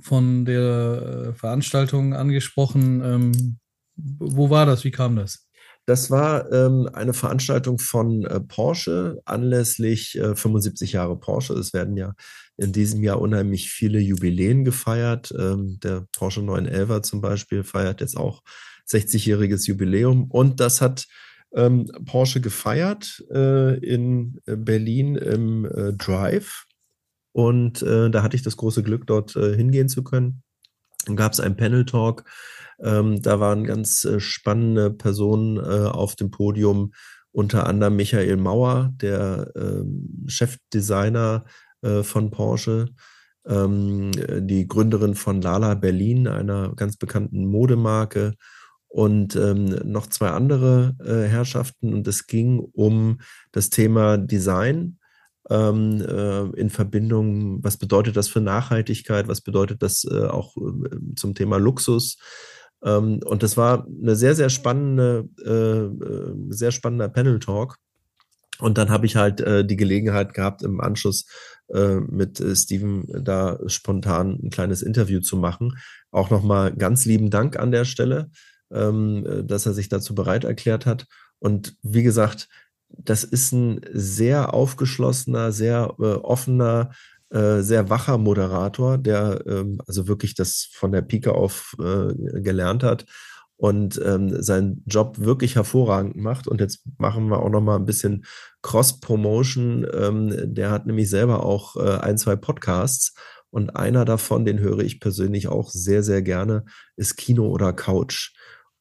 von der äh, Veranstaltung angesprochen. Ähm, wo war das? Wie kam das? Das war ähm, eine Veranstaltung von äh, Porsche anlässlich äh, 75 Jahre Porsche. Es werden ja in diesem Jahr unheimlich viele Jubiläen gefeiert. Ähm, der Porsche 911 zum Beispiel feiert jetzt auch 60-jähriges Jubiläum. Und das hat ähm, Porsche gefeiert äh, in Berlin im äh, Drive. Und äh, da hatte ich das große Glück, dort äh, hingehen zu können. Dann gab es einen Panel-Talk. Ähm, da waren ganz äh, spannende Personen äh, auf dem Podium, unter anderem Michael Mauer, der ähm, Chefdesigner äh, von Porsche, ähm, die Gründerin von Lala Berlin, einer ganz bekannten Modemarke und ähm, noch zwei andere äh, Herrschaften. Und es ging um das Thema Design ähm, äh, in Verbindung, was bedeutet das für Nachhaltigkeit, was bedeutet das äh, auch äh, zum Thema Luxus. Ähm, und das war eine sehr, sehr spannende, äh, äh, sehr spannender Panel-Talk. Und dann habe ich halt äh, die Gelegenheit gehabt, im Anschluss mit Steven da spontan ein kleines Interview zu machen. Auch nochmal ganz lieben Dank an der Stelle, ähm, dass er sich dazu bereit erklärt hat. Und wie gesagt, das ist ein sehr aufgeschlossener, sehr äh, offener, äh, sehr wacher Moderator, der ähm, also wirklich das von der Pike auf äh, gelernt hat und ähm, seinen Job wirklich hervorragend macht. Und jetzt machen wir auch noch mal ein bisschen Cross-Promotion. Ähm, der hat nämlich selber auch äh, ein, zwei Podcasts. Und einer davon, den höre ich persönlich auch sehr, sehr gerne, ist Kino oder Couch.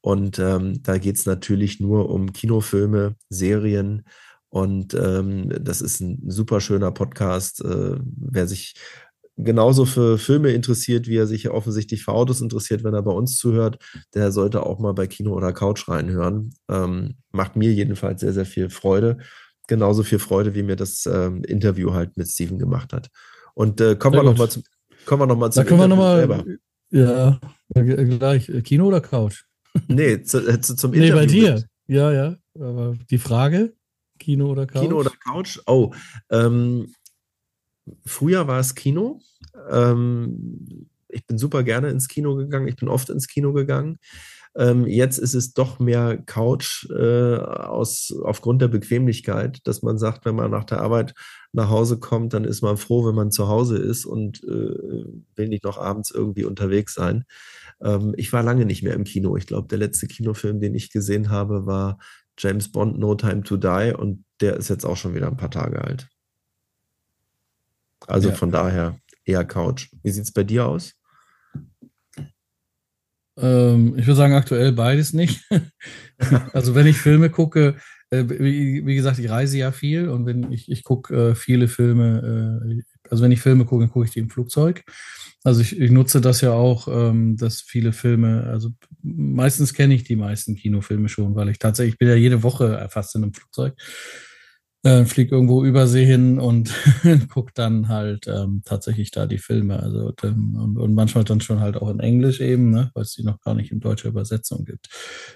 Und ähm, da geht es natürlich nur um Kinofilme, Serien. Und ähm, das ist ein super schöner Podcast. Äh, wer sich genauso für Filme interessiert, wie er sich offensichtlich für Autos interessiert, wenn er bei uns zuhört, der sollte auch mal bei Kino oder Couch reinhören. Ähm, macht mir jedenfalls sehr, sehr viel Freude. Genauso viel Freude, wie mir das ähm, Interview halt mit Steven gemacht hat. Und äh, kommen, wir noch mal zum, kommen wir nochmal zum da können Interview wir noch mal, selber. Ja, gleich. Kino oder Couch? Nee, zu, äh, zu, zum Interview. Nee, bei dir. Ja, ja. Aber die Frage, Kino oder Couch? Kino oder Couch? Oh, ähm, früher war es Kino. Ähm, ich bin super gerne ins Kino gegangen. Ich bin oft ins Kino gegangen. Ähm, jetzt ist es doch mehr Couch äh, aus, aufgrund der Bequemlichkeit, dass man sagt, wenn man nach der Arbeit nach Hause kommt, dann ist man froh, wenn man zu Hause ist und äh, will nicht noch abends irgendwie unterwegs sein. Ähm, ich war lange nicht mehr im Kino. Ich glaube, der letzte Kinofilm, den ich gesehen habe, war James Bond No Time to Die und der ist jetzt auch schon wieder ein paar Tage alt. Also ja. von daher eher Couch. Wie sieht es bei dir aus? Ähm, ich würde sagen, aktuell beides nicht. also wenn ich Filme gucke, äh, wie, wie, gesagt, ich reise ja viel und wenn ich, ich gucke äh, viele Filme, äh, also wenn ich Filme gucke, dann gucke ich die im Flugzeug. Also ich, ich nutze das ja auch, ähm, dass viele Filme, also meistens kenne ich die meisten Kinofilme schon, weil ich tatsächlich ich bin ja jede Woche fast in einem Flugzeug, äh, fliege irgendwo übersee hin und gucke dann halt ähm, tatsächlich da die Filme. Also ähm, und, und, manchmal dann schon halt auch in Englisch eben, ne, weil es die noch gar nicht in deutscher Übersetzung gibt.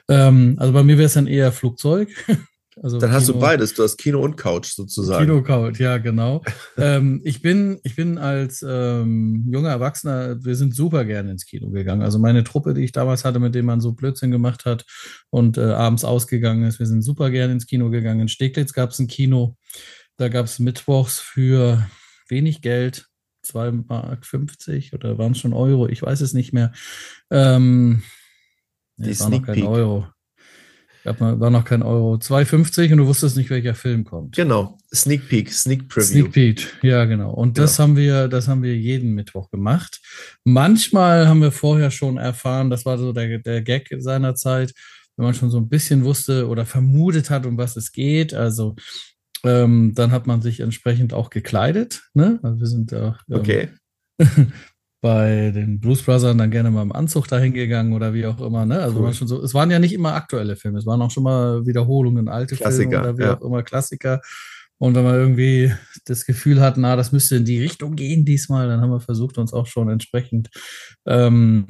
Ähm, also bei mir wäre es dann eher Flugzeug. Also Dann Kino, hast du beides, du hast Kino und Couch sozusagen. Kino, Couch, ja, genau. ähm, ich, bin, ich bin als ähm, junger Erwachsener, wir sind super gerne ins Kino gegangen. Also meine Truppe, die ich damals hatte, mit dem man so Blödsinn gemacht hat und äh, abends ausgegangen ist, wir sind super gerne ins Kino gegangen. In Steglitz gab es ein Kino, da gab es mittwochs für wenig Geld, 2,50 Mark oder waren es schon Euro, ich weiß es nicht mehr. Ähm, die nee, war noch kein Euro. Gab mal, war noch kein Euro. 2,50 und du wusstest nicht, welcher Film kommt. Genau. Sneak Peek, Sneak Preview. Sneak Peek, ja, genau. Und genau. das haben wir, das haben wir jeden Mittwoch gemacht. Manchmal haben wir vorher schon erfahren, das war so der, der Gag seiner Zeit, wenn man schon so ein bisschen wusste oder vermutet hat, um was es geht. Also ähm, dann hat man sich entsprechend auch gekleidet. Ne? Also wir sind da. Ähm, okay. bei den Blues Brothers dann gerne mal im Anzug dahin gegangen oder wie auch immer. Ne? Also cool. schon so, es waren ja nicht immer aktuelle Filme, es waren auch schon mal Wiederholungen, alte Klassiker, Filme oder wie ja. auch immer Klassiker. Und wenn wir irgendwie das Gefühl hatten, na, das müsste in die Richtung gehen diesmal, dann haben wir versucht, uns auch schon entsprechend ähm,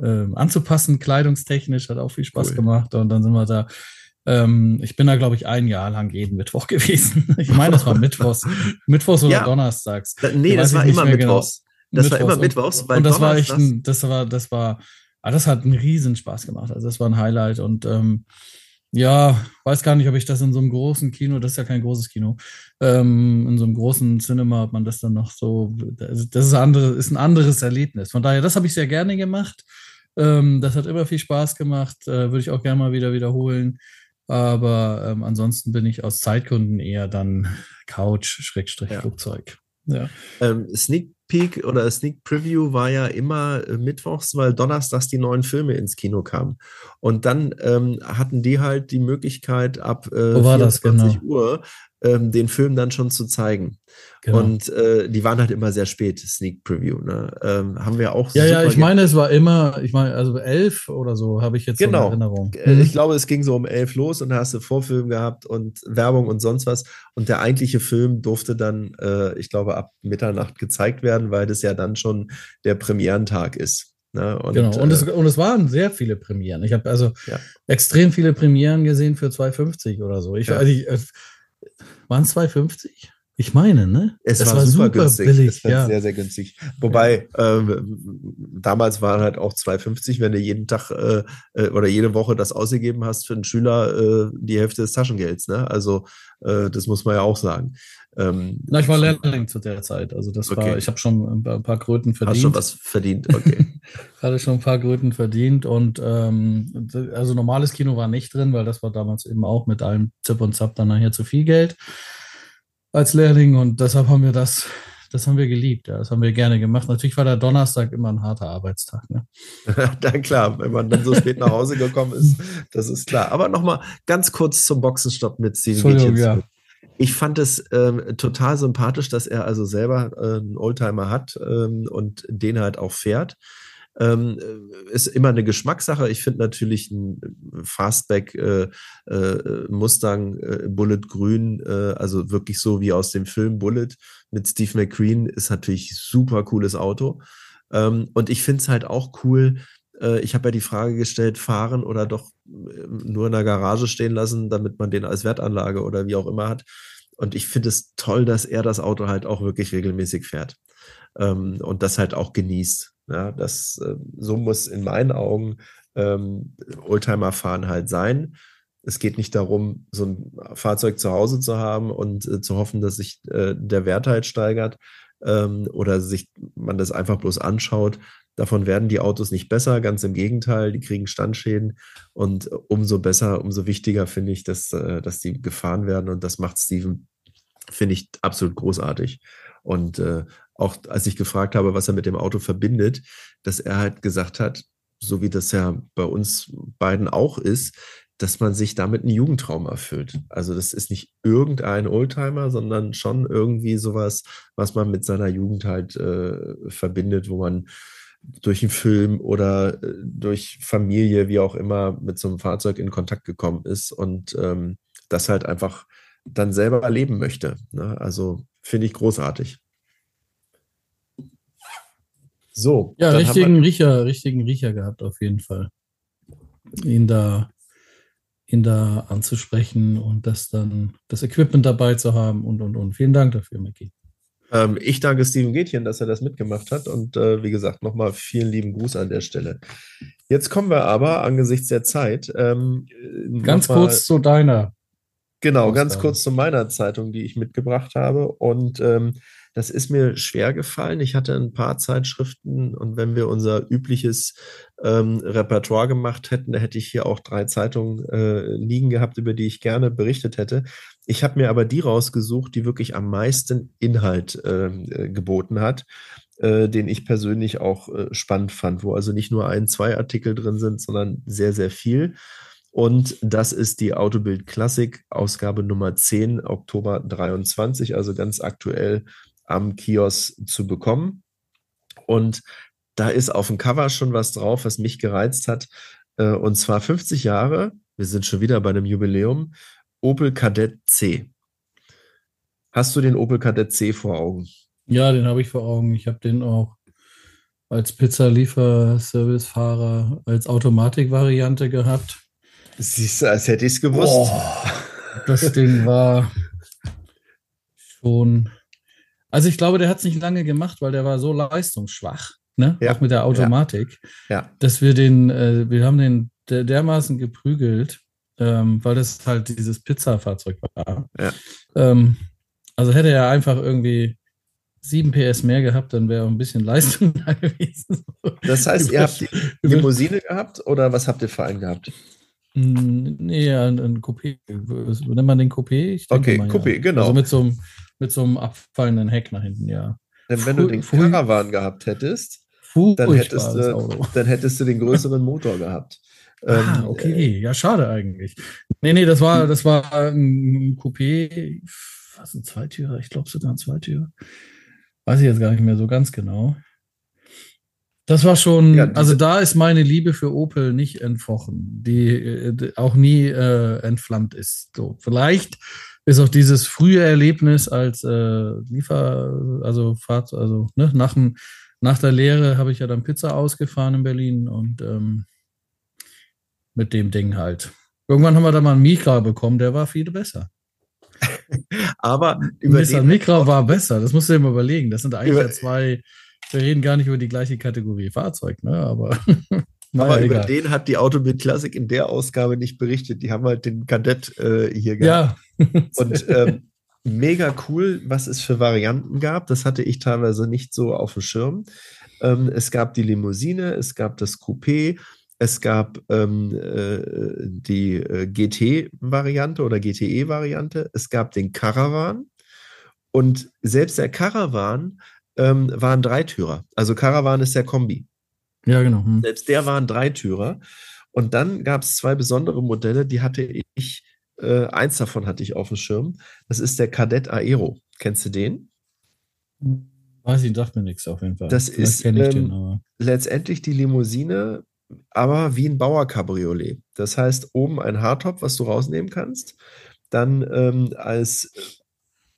äh, anzupassen, kleidungstechnisch, hat auch viel Spaß cool. gemacht. Und dann sind wir da ähm, ich bin da, glaube ich, ein Jahr lang jeden Mittwoch gewesen. Ich meine, das war Mittwochs. Mittwochs oder ja. Donnerstags. Da, nee, das war immer genau. Mittwochs. Das Mittwochs. war immer Mittwochs. Und, und das war echt, ein, das war, das war, ah, das hat einen riesen Spaß gemacht. Also das war ein Highlight und ähm, ja, weiß gar nicht, ob ich das in so einem großen Kino, das ist ja kein großes Kino, ähm, in so einem großen Cinema, ob man das dann noch so, das ist, andere, ist ein anderes Erlebnis. Von daher, das habe ich sehr gerne gemacht. Ähm, das hat immer viel Spaß gemacht, äh, würde ich auch gerne mal wieder wiederholen. Aber ähm, ansonsten bin ich aus Zeitgründen eher dann Couch-Flugzeug. Ja. Ähm, Sneak Peek oder Sneak Preview war ja immer äh, mittwochs, weil donnerstags die neuen Filme ins Kino kamen. Und dann ähm, hatten die halt die Möglichkeit, ab äh, 24 genau? Uhr ähm, den Film dann schon zu zeigen. Genau. Und äh, die waren halt immer sehr spät, Sneak Preview. Ne? Ähm, haben wir auch. Ja, ja, ich meine, es war immer, ich meine, also elf oder so habe ich jetzt genau. so in Erinnerung. Äh, mhm. Ich glaube, es ging so um elf los und da hast du Vorfilm gehabt und Werbung und sonst was. Und der eigentliche Film durfte dann, äh, ich glaube, ab Mitternacht gezeigt werden, weil das ja dann schon der Premierentag ist. Ne? Und, genau, und, äh, es, und es waren sehr viele Premieren. Ich habe also ja. extrem viele Premieren gesehen für 2,50 oder so. Ich, ja. also ich, äh, waren es 2,50? Ich meine, ne? Es, war, war, super, super günstig. Billig, es war ja. sehr, sehr günstig. Wobei, ähm, damals waren halt auch 2,50, wenn du jeden Tag äh, äh, oder jede Woche das ausgegeben hast für einen Schüler, äh, die Hälfte des Taschengelds. Ne? Also äh, das muss man ja auch sagen. Ähm, Na, ich war Lehrling zu der Zeit. Also das okay. war, ich habe schon ein paar Kröten verdient. Hast schon was verdient, okay. Hatte schon ein paar Kröten verdient und ähm, also normales Kino war nicht drin, weil das war damals eben auch mit allem Zip und Zap dann nachher zu viel Geld als Lehrling und deshalb haben wir das, das haben wir geliebt, ja, das haben wir gerne gemacht. Natürlich war der Donnerstag immer ein harter Arbeitstag. Ne? dann klar, wenn man dann so spät nach Hause gekommen ist, das ist klar. Aber nochmal ganz kurz zum Boxenstopp mit Steven Entschuldigung, ja. Ich fand es ähm, total sympathisch, dass er also selber äh, einen Oldtimer hat ähm, und den halt auch fährt. Ähm, ist immer eine Geschmackssache. Ich finde natürlich ein Fastback äh, äh, Mustang äh, Bullet Grün, äh, also wirklich so wie aus dem Film Bullet mit Steve McQueen, ist natürlich super cooles Auto. Ähm, und ich finde es halt auch cool. Äh, ich habe ja die Frage gestellt, fahren oder doch nur in der Garage stehen lassen, damit man den als Wertanlage oder wie auch immer hat. Und ich finde es toll, dass er das Auto halt auch wirklich regelmäßig fährt ähm, und das halt auch genießt. Ja, das, äh, so muss in meinen Augen ähm, Oldtimer-Fahren halt sein. Es geht nicht darum, so ein Fahrzeug zu Hause zu haben und äh, zu hoffen, dass sich äh, der Wert halt steigert ähm, oder sich man das einfach bloß anschaut. Davon werden die Autos nicht besser, ganz im Gegenteil, die kriegen Standschäden und umso besser, umso wichtiger finde ich, dass, äh, dass die gefahren werden und das macht Steven, finde ich, absolut großartig. Und äh, auch als ich gefragt habe, was er mit dem Auto verbindet, dass er halt gesagt hat, so wie das ja bei uns beiden auch ist, dass man sich damit einen Jugendtraum erfüllt. Also das ist nicht irgendein Oldtimer, sondern schon irgendwie sowas, was man mit seiner Jugend halt äh, verbindet, wo man durch einen Film oder äh, durch Familie, wie auch immer, mit so einem Fahrzeug in Kontakt gekommen ist und ähm, das halt einfach dann selber erleben möchte. Ne? Also finde ich großartig. So. Ja, richtigen Riecher, richtigen Riecher gehabt, auf jeden Fall. Ihn da, ihn da anzusprechen und das dann, das Equipment dabei zu haben und und und. Vielen Dank dafür, Micky. Ähm, ich danke Steven Gätchen, dass er das mitgemacht hat und äh, wie gesagt, nochmal vielen lieben Gruß an der Stelle. Jetzt kommen wir aber angesichts der Zeit. Ähm, Ganz kurz zu deiner Genau, ganz kurz zu meiner Zeitung, die ich mitgebracht habe. Und ähm, das ist mir schwer gefallen. Ich hatte ein paar Zeitschriften und wenn wir unser übliches ähm, Repertoire gemacht hätten, da hätte ich hier auch drei Zeitungen äh, liegen gehabt, über die ich gerne berichtet hätte. Ich habe mir aber die rausgesucht, die wirklich am meisten Inhalt ähm, äh, geboten hat, äh, den ich persönlich auch äh, spannend fand, wo also nicht nur ein, zwei Artikel drin sind, sondern sehr, sehr viel. Und das ist die Autobild Klassik, Ausgabe Nummer 10, Oktober 23, also ganz aktuell am Kiosk zu bekommen. Und da ist auf dem Cover schon was drauf, was mich gereizt hat. Äh, und zwar 50 Jahre, wir sind schon wieder bei einem Jubiläum, Opel Kadett C. Hast du den Opel Kadett C vor Augen? Ja, den habe ich vor Augen. Ich habe den auch als Pizzalieferservicefahrer als Automatikvariante gehabt. Siehst du, als hätte ich es gewusst. Oh, das Ding war schon also ich glaube, der hat es nicht lange gemacht, weil der war so leistungsschwach, ne? Ja. auch mit der Automatik, ja. ja. dass wir den, äh, wir haben den der, dermaßen geprügelt, ähm, weil das halt dieses Pizza-Fahrzeug war. Ja. Ähm, also hätte er einfach irgendwie 7 PS mehr gehabt, dann wäre ein bisschen Leistung da gewesen. Das heißt, ihr habt die Limousine gehabt oder was habt ihr für einen gehabt? Hm, nee, ein, ein Coupé. Nennt man den Coupé? okay, mal, Coupé, ja. genau. Also mit so einem mit so einem abfallenden Heck nach hinten, ja. Denn wenn Fu du den Caravan gehabt hättest, dann hättest, du, dann hättest du den größeren Motor gehabt. Ah, ähm, okay, äh, ja, schade eigentlich. Nee, nee, das war, das war ein Coupé, was ein Zweitürer, ich glaube sogar ein Zweitürer. Weiß ich jetzt gar nicht mehr so ganz genau. Das war schon, ja, also da ist meine Liebe für Opel nicht entfochen, die, die auch nie äh, entflammt ist. So, vielleicht ist auch dieses frühe Erlebnis als äh, Liefer, also Fahrt, also ne, nach, dem, nach der Lehre habe ich ja dann Pizza ausgefahren in Berlin und ähm, mit dem Ding halt. Irgendwann haben wir da mal einen Mikra bekommen, der war viel besser. Aber über den Mikra war besser, das musst du dir mal überlegen. Das sind eigentlich ja zwei, wir reden gar nicht über die gleiche Kategorie Fahrzeug, ne? Aber Naja, Aber über den hat die Autobild Classic in der Ausgabe nicht berichtet. Die haben halt den Kadett äh, hier gehabt. Ja. Und ähm, mega cool, was es für Varianten gab. Das hatte ich teilweise nicht so auf dem Schirm. Ähm, es gab die Limousine, es gab das Coupé, es gab ähm, äh, die äh, GT-Variante oder GTE-Variante, es gab den Caravan und selbst der Caravan ähm, war ein Dreitürer. Also Caravan ist der Kombi. Ja, genau. Hm. Selbst der war ein Dreitürer. Und dann gab es zwei besondere Modelle, die hatte ich, äh, eins davon hatte ich auf dem Schirm. Das ist der Kadett Aero. Kennst du den? Weiß ich, sagt mir nichts auf jeden Fall. Das Vielleicht ist ähm, den, letztendlich die Limousine, aber wie ein Bauer-Cabriolet. Das heißt, oben ein Hardtop, was du rausnehmen kannst. Dann ähm, als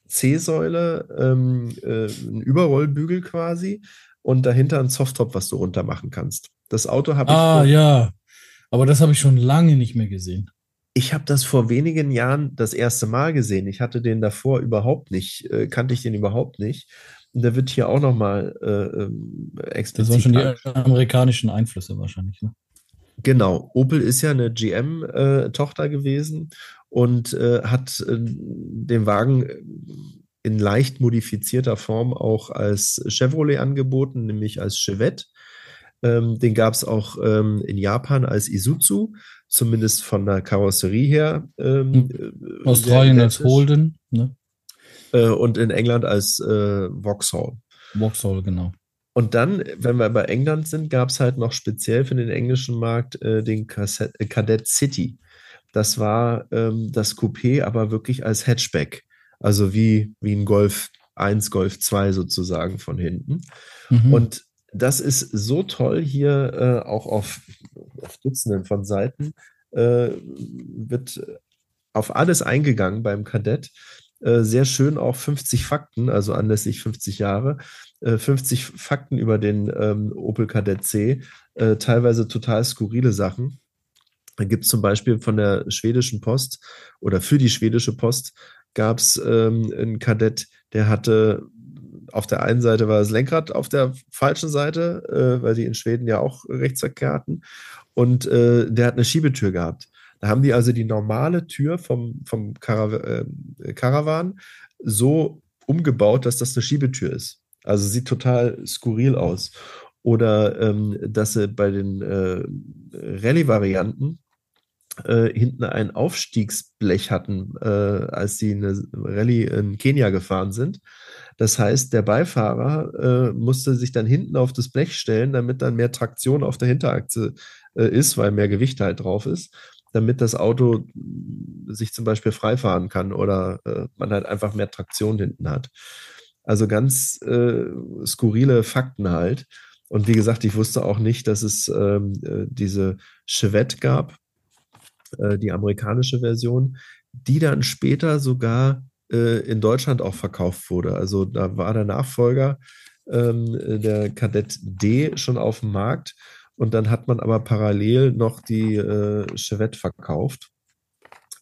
C-Säule ähm, äh, ein Überrollbügel quasi und dahinter ein Softtop, was du runter machen kannst. Das Auto habe ich. Ah, ja. Aber das habe ich schon lange nicht mehr gesehen. Ich habe das vor wenigen Jahren das erste Mal gesehen. Ich hatte den davor überhaupt nicht, äh, kannte ich den überhaupt nicht. Und der wird hier auch nochmal äh, ähm, explizit. Das waren schon die amerikanischen Einflüsse wahrscheinlich, ne? Genau. Opel ist ja eine GM-Tochter äh, gewesen und äh, hat äh, den Wagen in leicht modifizierter Form auch als Chevrolet angeboten, nämlich als Chevette. Ähm, den gab es auch ähm, in Japan als Isuzu, zumindest von der Karosserie her. Ähm, hm. Australien als Holden. Ne? Äh, und in England als äh, Vauxhall. Vauxhall, genau. Und dann, wenn wir bei England sind, gab es halt noch speziell für den englischen Markt äh, den Cadet City. Das war ähm, das Coupé, aber wirklich als Hatchback. Also wie, wie ein Golf 1, Golf 2 sozusagen von hinten. Mhm. Und das ist so toll hier äh, auch auf, auf, Dutzenden von Seiten äh, wird auf alles eingegangen beim Kadett. Äh, sehr schön auch 50 Fakten, also anlässlich 50 Jahre, 50 äh, Fakten über den ähm, Opel Kadett C, äh, teilweise total skurrile Sachen. Da gibt es zum Beispiel von der schwedischen Post oder für die schwedische Post gab es ähm, einen Kadett, der hatte auf der einen Seite war das Lenkrad auf der falschen Seite, äh, weil die in Schweden ja auch Rechtsverkehr hatten. Und äh, der hat eine Schiebetür gehabt. Da haben die also die normale Tür vom, vom Carav äh, Caravan so umgebaut, dass das eine Schiebetür ist. Also sieht total skurril aus. Oder ähm, dass sie bei den äh, Rallye-Varianten äh, hinten ein Aufstiegsblech hatten, äh, als sie eine Rallye in Kenia gefahren sind. Das heißt, der Beifahrer äh, musste sich dann hinten auf das Blech stellen, damit dann mehr Traktion auf der Hinterachse äh, ist, weil mehr Gewicht halt drauf ist, damit das Auto sich zum Beispiel freifahren kann oder äh, man halt einfach mehr Traktion hinten hat. Also ganz äh, skurrile Fakten halt. Und wie gesagt, ich wusste auch nicht, dass es ähm, diese Chevette gab, äh, die amerikanische Version, die dann später sogar äh, in Deutschland auch verkauft wurde. Also da war der Nachfolger, ähm, der Kadett D, schon auf dem Markt. Und dann hat man aber parallel noch die äh, Chevette verkauft.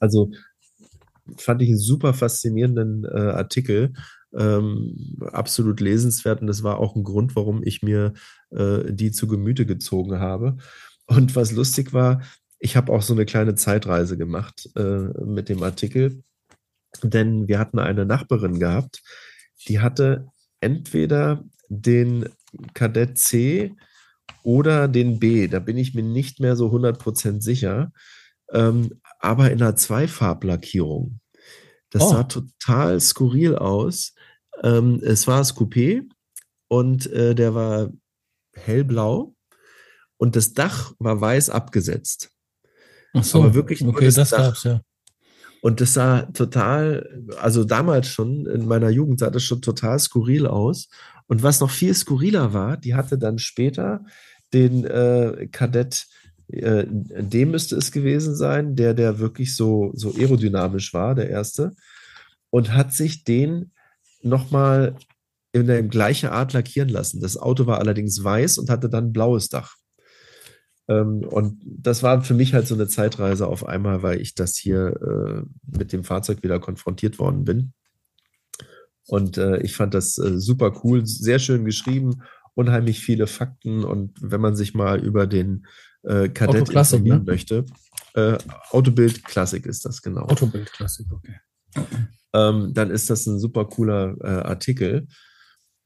Also fand ich einen super faszinierenden äh, Artikel. Ähm, absolut lesenswert und das war auch ein Grund, warum ich mir äh, die zu Gemüte gezogen habe. Und was lustig war, ich habe auch so eine kleine Zeitreise gemacht äh, mit dem Artikel, denn wir hatten eine Nachbarin gehabt, die hatte entweder den Kadett C oder den B, da bin ich mir nicht mehr so 100% sicher, ähm, aber in einer Zweifarblackierung. Das oh. sah total skurril aus. Ähm, es war das Coupé und äh, der war hellblau und das Dach war weiß abgesetzt. Ach so, aber wirklich okay, das, das gab's, ja. Und das sah total, also damals schon, in meiner Jugend sah das schon total skurril aus. Und was noch viel skurriler war, die hatte dann später den äh, Kadett, äh, dem müsste es gewesen sein, der, der wirklich so, so aerodynamisch war, der erste, und hat sich den nochmal in der gleichen Art lackieren lassen. Das Auto war allerdings weiß und hatte dann blaues Dach. Ähm, und das war für mich halt so eine Zeitreise auf einmal, weil ich das hier äh, mit dem Fahrzeug wieder konfrontiert worden bin. Und äh, ich fand das äh, super cool, sehr schön geschrieben, unheimlich viele Fakten. Und wenn man sich mal über den äh, Kadett informieren ne? möchte, äh, Autobild Klassik ist das genau. Autobild Klassik, okay. Ähm, dann ist das ein super cooler äh, Artikel.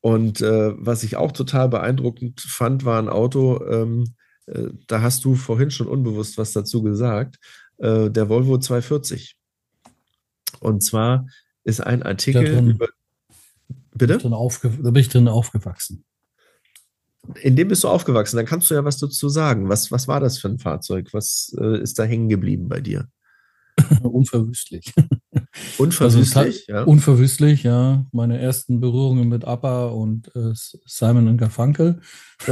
Und äh, was ich auch total beeindruckend fand, war ein Auto, ähm, äh, da hast du vorhin schon unbewusst was dazu gesagt, äh, der Volvo 240. Und zwar ist ein Artikel drin, über. Bitte? Da bin ich drin aufgewachsen. In dem bist du aufgewachsen, dann kannst du ja was dazu sagen. Was, was war das für ein Fahrzeug? Was äh, ist da hängen geblieben bei dir? Unverwüstlich. Unverwüstlich, also, ja. Unverwüstlich, ja. Meine ersten Berührungen mit ABBA und äh, Simon und Garfunkel.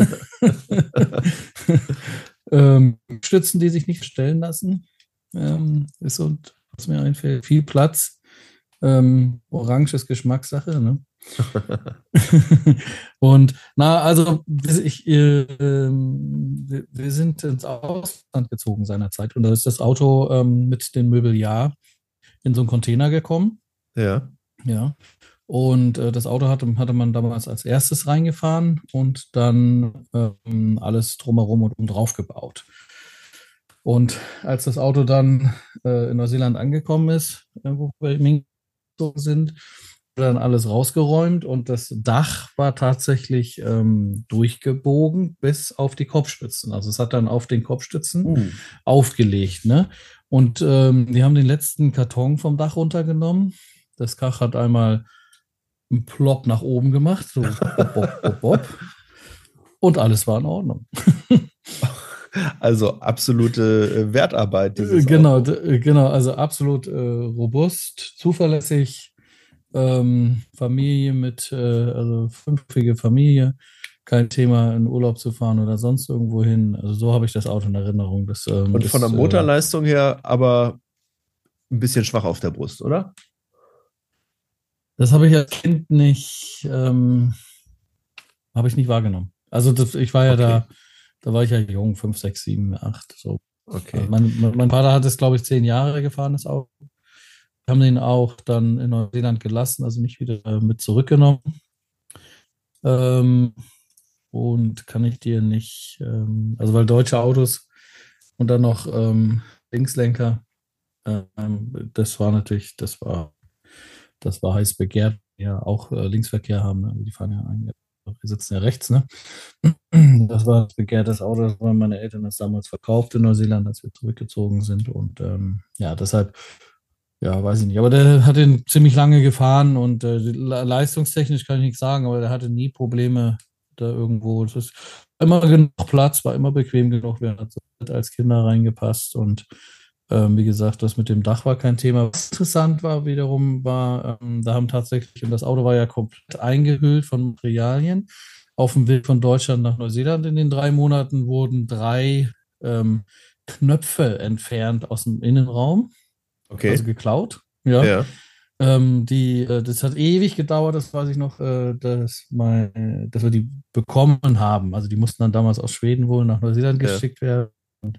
ähm, Stützen, die sich nicht stellen lassen, ähm, ist und was mir einfällt. Viel Platz. Ähm, Orange ist Geschmackssache, ne? und na, also ich, äh, wir, wir, sind ins Ausland gezogen seinerzeit und da ist das Auto ähm, mit dem Möbeljahr in so einen Container gekommen. Ja. Ja. Und äh, das Auto hatte, hatte man damals als erstes reingefahren und dann ähm, alles drumherum und um drauf gebaut. Und als das Auto dann äh, in Neuseeland angekommen ist, wo wir sind, dann alles rausgeräumt und das Dach war tatsächlich ähm, durchgebogen bis auf die Kopfstützen. Also es hat dann auf den Kopfstützen uh. aufgelegt. Ne? Und ähm, die haben den letzten Karton vom Dach runtergenommen. Das Kach hat einmal einen Plop nach oben gemacht, so bop, bop, bop, bop. Und alles war in Ordnung. Also absolute äh, Wertarbeit. genau, genau, also absolut äh, robust, zuverlässig, ähm, Familie mit, äh, also fünfige Familie, kein Thema, in Urlaub zu fahren oder sonst irgendwo hin. Also so habe ich das Auto in Erinnerung. Das, ähm, Und von der äh, Motorleistung her aber ein bisschen schwach auf der Brust, oder? Das habe ich als Kind nicht, ähm, habe ich nicht wahrgenommen. Also das, ich war ja okay. da, da war ich ja jung, fünf, sechs, sieben, acht, so. Okay. Also mein, mein Vater hat es, glaube ich, zehn Jahre gefahren, das Auto. Wir haben den auch dann in Neuseeland gelassen, also nicht wieder äh, mit zurückgenommen. Ähm, und kann ich dir nicht, ähm, also weil deutsche Autos und dann noch ähm, Linkslenker. Ähm, das war natürlich, das war, das war heiß begehrt, ja auch äh, Linksverkehr haben. Ne? Die fahren ja eigentlich, wir sitzen ja rechts, ne? Das war das begehrtes Auto, das waren meine Eltern das damals verkauft in Neuseeland, als wir zurückgezogen sind. Und ähm, ja, deshalb, ja, weiß ich nicht. Aber der hat ihn ziemlich lange gefahren und äh, leistungstechnisch kann ich nichts sagen, aber der hatte nie Probleme da irgendwo. Es ist immer genug Platz, war immer bequem genug. Wir hatten als Kinder reingepasst und ähm, wie gesagt, das mit dem Dach war kein Thema. Was interessant war wiederum, war, ähm, da haben tatsächlich, und das Auto war ja komplett eingehüllt von Materialien. Auf dem Weg von Deutschland nach Neuseeland in den drei Monaten wurden drei ähm, Knöpfe entfernt aus dem Innenraum. Okay. Also geklaut. Ja. ja. Ähm, die, äh, das hat ewig gedauert, das weiß ich noch, äh, dass, mein, dass wir die bekommen haben. Also die mussten dann damals aus Schweden wohl nach Neuseeland geschickt ja. werden. Und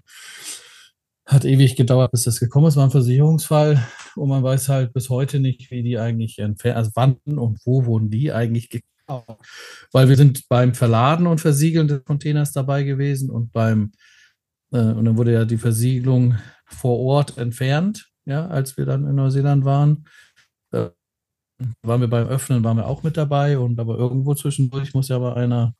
hat ewig gedauert, bis das gekommen ist. War ein Versicherungsfall und man weiß halt bis heute nicht, wie die eigentlich entfernt, also wann und wo wurden die eigentlich gekauft. Weil wir sind beim Verladen und Versiegeln des Containers dabei gewesen und beim, äh, und dann wurde ja die Versiegelung vor Ort entfernt, ja, als wir dann in Neuseeland waren waren wir beim Öffnen, waren wir auch mit dabei und aber irgendwo zwischendurch muss ja aber einer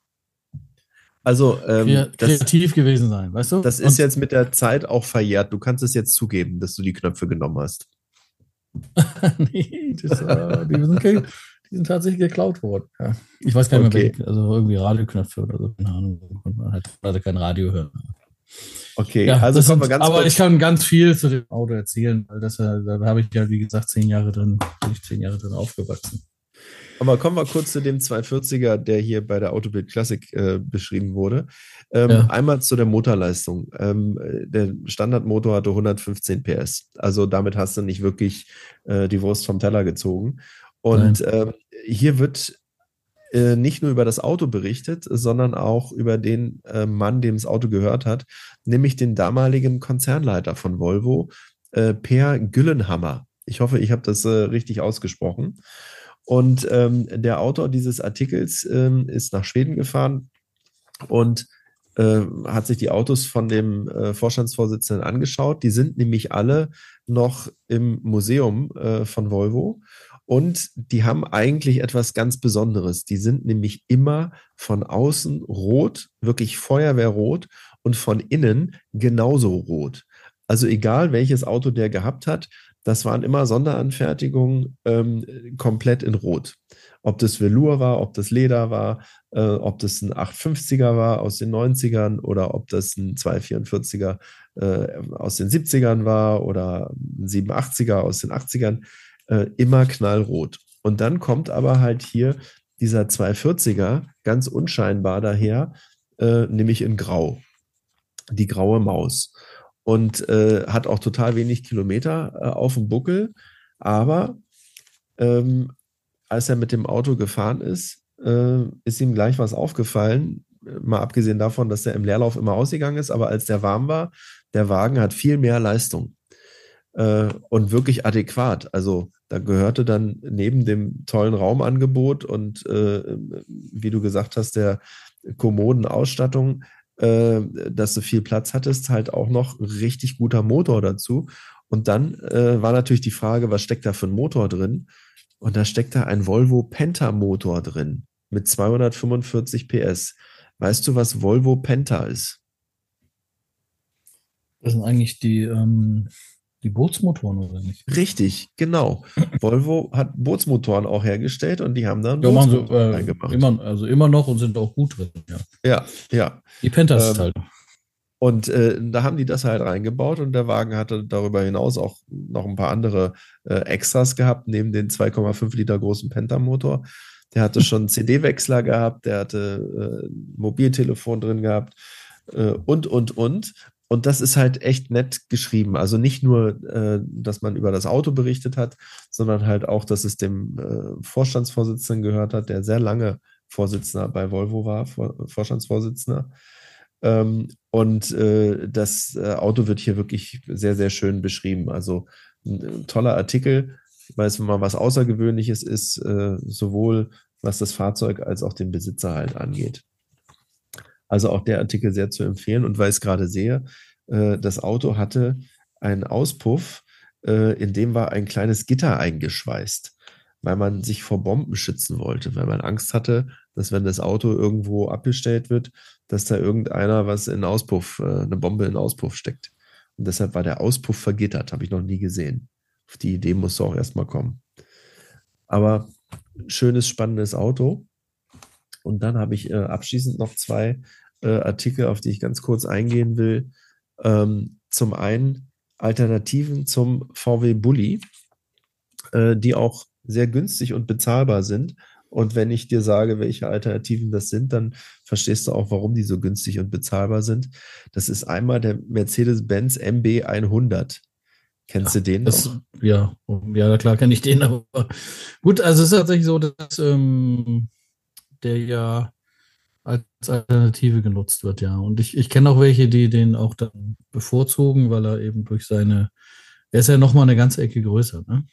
also ähm, kreativ das, gewesen sein, weißt du? Das ist und, jetzt mit der Zeit auch verjährt. Du kannst es jetzt zugeben, dass du die Knöpfe genommen hast. nee, das, äh, die, sind, die, sind, tatsächlich geklaut worden. Ja. Ich weiß gar nicht okay. mehr, also irgendwie Radioknöpfe oder so, keine Ahnung. Man hat, hatte kein Radio hören. Okay, ja, also kommen wir ganz Aber kurz. ich kann ganz viel zu dem Auto erzählen, weil das, da habe ich ja, wie gesagt, zehn Jahre drin, bin ich zehn Jahre drin aufgewachsen. Aber kommen wir kurz zu dem 240er, der hier bei der Autobild Classic äh, beschrieben wurde. Ähm, ja. Einmal zu der Motorleistung. Ähm, der Standardmotor hatte 115 PS. Also damit hast du nicht wirklich äh, die Wurst vom Teller gezogen. Und äh, hier wird äh, nicht nur über das Auto berichtet, sondern auch über den äh, Mann, dem das Auto gehört hat, nämlich den damaligen Konzernleiter von Volvo, äh, Per Güllenhammer. Ich hoffe, ich habe das richtig ausgesprochen. Und ähm, der Autor dieses Artikels ähm, ist nach Schweden gefahren und äh, hat sich die Autos von dem äh, Vorstandsvorsitzenden angeschaut. Die sind nämlich alle noch im Museum äh, von Volvo. Und die haben eigentlich etwas ganz Besonderes. Die sind nämlich immer von außen rot, wirklich feuerwehrrot und von innen genauso rot. Also egal welches Auto der gehabt hat, das waren immer Sonderanfertigungen ähm, komplett in Rot. Ob das Velour war, ob das Leder war, äh, ob das ein 850er war aus den 90ern oder ob das ein 244er äh, aus den 70ern war oder ein 87er aus den 80ern äh, immer knallrot. Und dann kommt aber halt hier dieser 240er ganz unscheinbar daher, äh, nämlich in Grau. Die graue Maus. Und äh, hat auch total wenig Kilometer äh, auf dem Buckel. Aber ähm, als er mit dem Auto gefahren ist, äh, ist ihm gleich was aufgefallen. Mal abgesehen davon, dass er im Leerlauf immer ausgegangen ist, aber als der warm war, der Wagen hat viel mehr Leistung äh, und wirklich adäquat. Also da gehörte dann neben dem tollen Raumangebot und äh, wie du gesagt hast, der kommoden Ausstattung, äh, dass du viel Platz hattest, halt auch noch richtig guter Motor dazu. Und dann äh, war natürlich die Frage, was steckt da für ein Motor drin? Und da steckt da ein Volvo Penta Motor drin mit 245 PS. Weißt du, was Volvo Penta ist? Das sind eigentlich die, ähm, die Bootsmotoren, oder nicht? Richtig, genau. Volvo hat Bootsmotoren auch hergestellt und die haben dann ja, Bootsmotoren so, äh, Immer, also immer noch und sind auch gut drin, ja. Ja, ja. Die Pentas ähm, halt. Und äh, da haben die das halt reingebaut und der Wagen hatte darüber hinaus auch noch ein paar andere äh, Extras gehabt, neben den 2,5 Liter großen Penta-Motor. Der hatte schon CD-Wechsler gehabt, der hatte äh, Mobiltelefon drin gehabt äh, und, und, und. Und das ist halt echt nett geschrieben. Also nicht nur, äh, dass man über das Auto berichtet hat, sondern halt auch, dass es dem äh, Vorstandsvorsitzenden gehört hat, der sehr lange Vorsitzender bei Volvo war, Vor Vorstandsvorsitzender. Ähm, und äh, das äh, Auto wird hier wirklich sehr, sehr schön beschrieben. Also ein, ein toller Artikel, weil es mal was Außergewöhnliches ist, äh, sowohl was das Fahrzeug als auch den Besitzer halt angeht. Also auch der Artikel sehr zu empfehlen. Und weil ich es gerade sehe, äh, das Auto hatte einen Auspuff, äh, in dem war ein kleines Gitter eingeschweißt, weil man sich vor Bomben schützen wollte, weil man Angst hatte, dass wenn das Auto irgendwo abgestellt wird, dass da irgendeiner was in Auspuff, äh, eine Bombe in Auspuff steckt. Und deshalb war der Auspuff vergittert, habe ich noch nie gesehen. Auf die Idee musste auch erstmal kommen. Aber schönes, spannendes Auto. Und dann habe ich äh, abschließend noch zwei äh, Artikel, auf die ich ganz kurz eingehen will. Ähm, zum einen Alternativen zum VW Bulli, äh, die auch sehr günstig und bezahlbar sind. Und wenn ich dir sage, welche Alternativen das sind, dann verstehst du auch, warum die so günstig und bezahlbar sind. Das ist einmal der Mercedes-Benz MB 100. Kennst ja, du den das, Ja, ja, klar kenne ich den. Aber gut, also es ist tatsächlich so, dass ähm, der ja als Alternative genutzt wird, ja. Und ich, ich kenne auch welche, die den auch dann bevorzugen, weil er eben durch seine, er ist ja nochmal eine ganze Ecke größer, ne?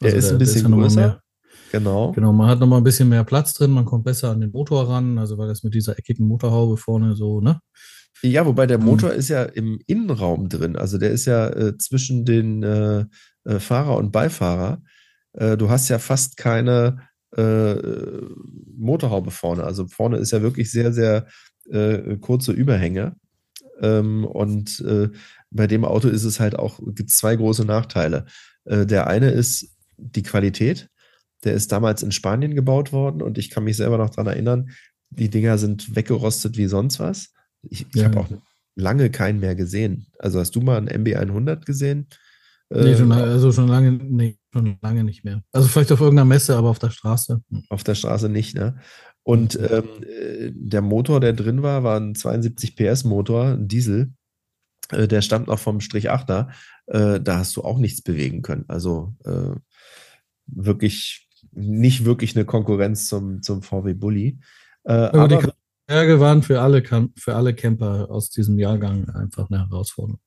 Also er ist der, ein bisschen ist ja größer. Mehr, genau. Genau, man hat nochmal ein bisschen mehr Platz drin, man kommt besser an den Motor ran, also weil das mit dieser eckigen Motorhaube vorne so, ne? Ja, wobei der Motor hm. ist ja im Innenraum drin, also der ist ja äh, zwischen den äh, äh, Fahrer und Beifahrer. Äh, du hast ja fast keine äh, Motorhaube vorne. Also vorne ist ja wirklich sehr, sehr äh, kurze Überhänge. Ähm, und äh, bei dem Auto ist es halt auch, gibt zwei große Nachteile. Äh, der eine ist die Qualität. Der ist damals in Spanien gebaut worden und ich kann mich selber noch daran erinnern, die Dinger sind weggerostet wie sonst was. Ich, ich ja. habe auch lange keinen mehr gesehen. Also hast du mal einen MB100 gesehen? Nee, schon, äh, also schon lange, nee, schon lange nicht mehr. Also vielleicht auf irgendeiner Messe, aber auf der Straße. Hm. Auf der Straße nicht, ne? Und ähm, äh, der Motor, der drin war, war ein 72 PS Motor, ein Diesel. Äh, der stammt noch vom Strich 8er. Äh, da hast du auch nichts bewegen können. Also äh, wirklich nicht wirklich eine Konkurrenz zum, zum VW Bulli. Äh, aber, aber die Berge waren für alle, für alle Camper aus diesem Jahrgang einfach eine Herausforderung.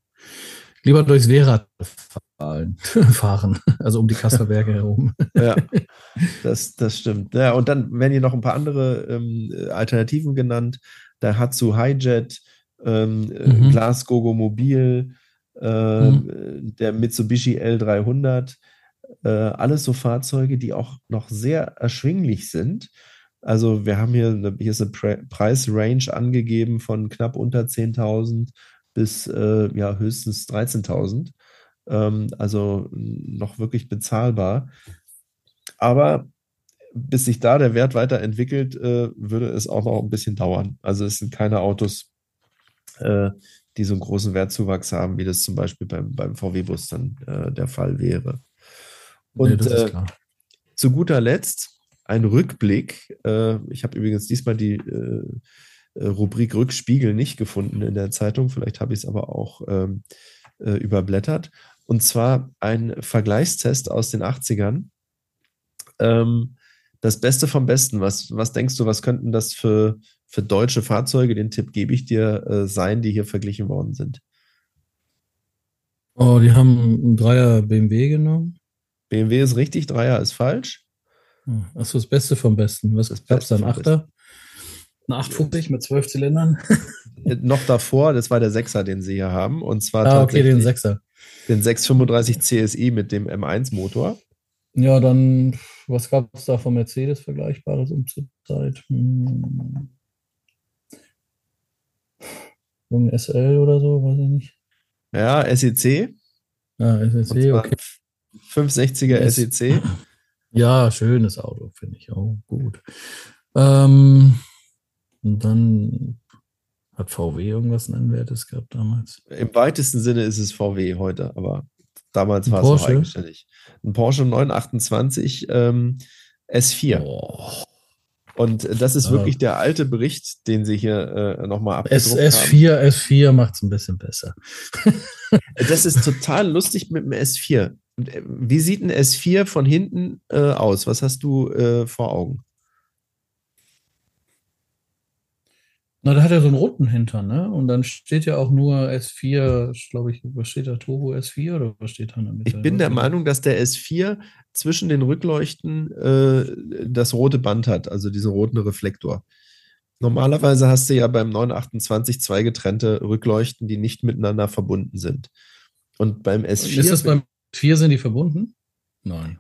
Lieber durchs Werrad fahren, also um die Kasperberge herum. ja, das, das stimmt. Ja, und dann werden hier noch ein paar andere ähm, Alternativen genannt. Der Hatsu Hijet, ähm, mhm. Glasgogo Mobil, äh, mhm. der Mitsubishi L300. Äh, alles so Fahrzeuge, die auch noch sehr erschwinglich sind. Also wir haben hier, eine, hier ist eine Pre Preisrange angegeben von knapp unter 10.000 bis äh, ja, höchstens 13.000. Ähm, also noch wirklich bezahlbar. Aber bis sich da der Wert weiterentwickelt, äh, würde es auch noch ein bisschen dauern. Also es sind keine Autos, äh, die so einen großen Wertzuwachs haben, wie das zum Beispiel beim, beim VW-Bus dann äh, der Fall wäre. Und nee, äh, zu guter Letzt ein Rückblick. Äh, ich habe übrigens diesmal die äh, Rubrik Rückspiegel nicht gefunden in der Zeitung. Vielleicht habe ich es aber auch ähm, äh, überblättert. Und zwar ein Vergleichstest aus den 80ern. Ähm, das Beste vom Besten. Was, was denkst du, was könnten das für, für deutsche Fahrzeuge, den Tipp gebe ich dir, äh, sein, die hier verglichen worden sind? Oh, die haben einen Dreier BMW genommen. BMW ist richtig, Dreier ist falsch. Hm, Achso, das Beste vom Besten. Was gab es dann? Achter? Eine 850 mit zwölf Zylindern. Noch davor, das war der Sechser, den sie hier haben. Und zwar ah, okay, den Sechser. Den 635 CSI mit dem M1-Motor. Ja, dann, was gab es da von Mercedes Vergleichbares um zur Zeit? Hm. Ein SL oder so, weiß ich nicht. Ja, SEC. Ja, SEC, okay. 560er SEC. Ja, schönes Auto, finde ich auch gut. Ähm, und dann hat VW irgendwas Nennwertes gehabt damals? Im weitesten Sinne ist es VW heute, aber damals war es noch eigenständig. Ein Porsche 928 ähm, S4. Oh. Und das ist wirklich der alte Bericht, den sie hier äh, nochmal abgedruckt S, S4, haben. S4 macht es ein bisschen besser. das ist total lustig mit dem S4. Äh, wie sieht ein S4 von hinten äh, aus? Was hast du äh, vor Augen? Na, da hat er so einen roten Hintern, ne? Und dann steht ja auch nur S4, glaube ich, was steht da? Turbo S4 oder was steht da in der Mitte? Ich bin der Meinung, dass der S4 zwischen den Rückleuchten äh, das rote Band hat, also diesen roten Reflektor. Normalerweise hast du ja beim 928 zwei getrennte Rückleuchten, die nicht miteinander verbunden sind. Und beim S4. Ist das beim 4 sind die verbunden? Nein.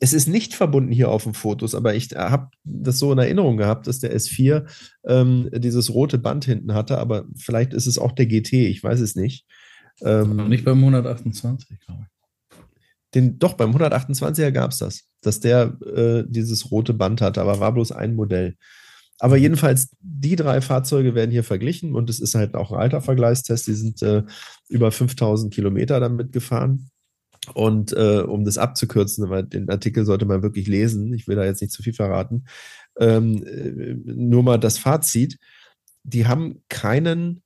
Es ist nicht verbunden hier auf den Fotos, aber ich habe das so in Erinnerung gehabt, dass der S4 ähm, dieses rote Band hinten hatte, aber vielleicht ist es auch der GT, ich weiß es nicht. Ähm, nicht beim 128, glaube ich. Den, doch, beim 128er gab es das, dass der äh, dieses rote Band hatte, aber war bloß ein Modell. Aber mhm. jedenfalls, die drei Fahrzeuge werden hier verglichen und es ist halt auch ein alter Vergleichstest. Die sind äh, über 5000 Kilometer damit gefahren. Und äh, um das abzukürzen, weil den Artikel sollte man wirklich lesen, ich will da jetzt nicht zu viel verraten, ähm, äh, nur mal das Fazit. Die haben keinen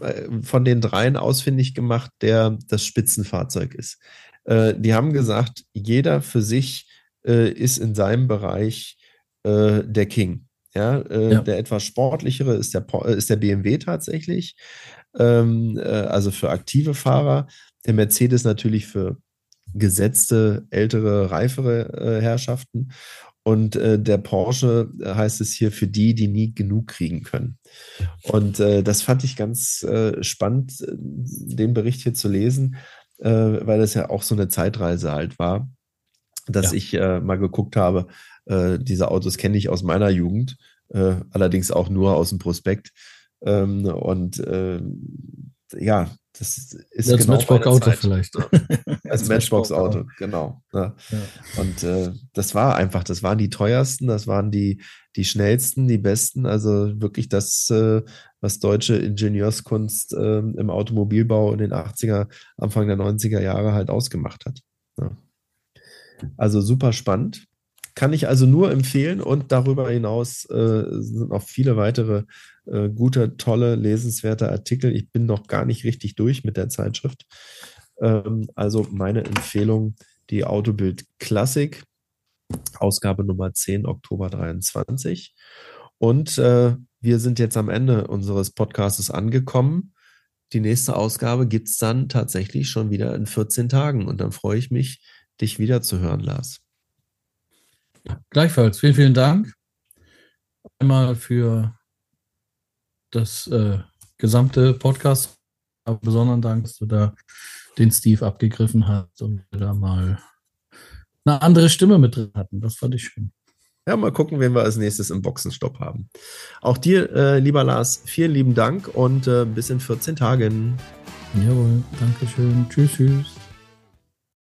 äh, von den dreien ausfindig gemacht, der das Spitzenfahrzeug ist. Äh, die haben gesagt, jeder für sich äh, ist in seinem Bereich äh, der King. Ja, äh, ja, der etwas sportlichere ist der, äh, ist der BMW tatsächlich, ähm, äh, also für aktive Fahrer. Der Mercedes natürlich für gesetzte, ältere, reifere äh, Herrschaften. Und äh, der Porsche äh, heißt es hier für die, die nie genug kriegen können. Und das fand ich ganz spannend, den Bericht hier zu lesen, weil das ja auch so eine Zeitreise halt war, dass ja. ich mal geguckt habe, äh, diese Autos kenne ich aus meiner Jugend, äh, allerdings auch nur aus dem Prospekt. Ähm, und äh, ja, das ist das genau Matchbox-Auto vielleicht. Als Matchbox-Auto, genau. Ja. Ja. Und äh, das war einfach, das waren die teuersten, das waren die, die schnellsten, die besten. Also wirklich das, äh, was deutsche Ingenieurskunst äh, im Automobilbau in den 80er, Anfang der 90er Jahre halt ausgemacht hat. Ja. Also super spannend. Kann ich also nur empfehlen und darüber hinaus äh, sind noch viele weitere äh, gute, tolle, lesenswerte Artikel. Ich bin noch gar nicht richtig durch mit der Zeitschrift. Ähm, also meine Empfehlung, die Autobild Klassik, Ausgabe Nummer 10, Oktober 23. Und äh, wir sind jetzt am Ende unseres Podcasts angekommen. Die nächste Ausgabe gibt es dann tatsächlich schon wieder in 14 Tagen. Und dann freue ich mich, dich wieder zu hören, Lars. Gleichfalls, vielen, vielen Dank. Einmal für das äh, gesamte Podcast. Aber besonderen Dank, dass du da den Steve abgegriffen hast und wir da mal eine andere Stimme mit drin hatten. Das fand ich schön. Ja, mal gucken, wen wir als nächstes im Boxenstopp haben. Auch dir, äh, lieber Lars, vielen lieben Dank und äh, bis in 14 Tagen. Jawohl, Dankeschön. Tschüss, tschüss.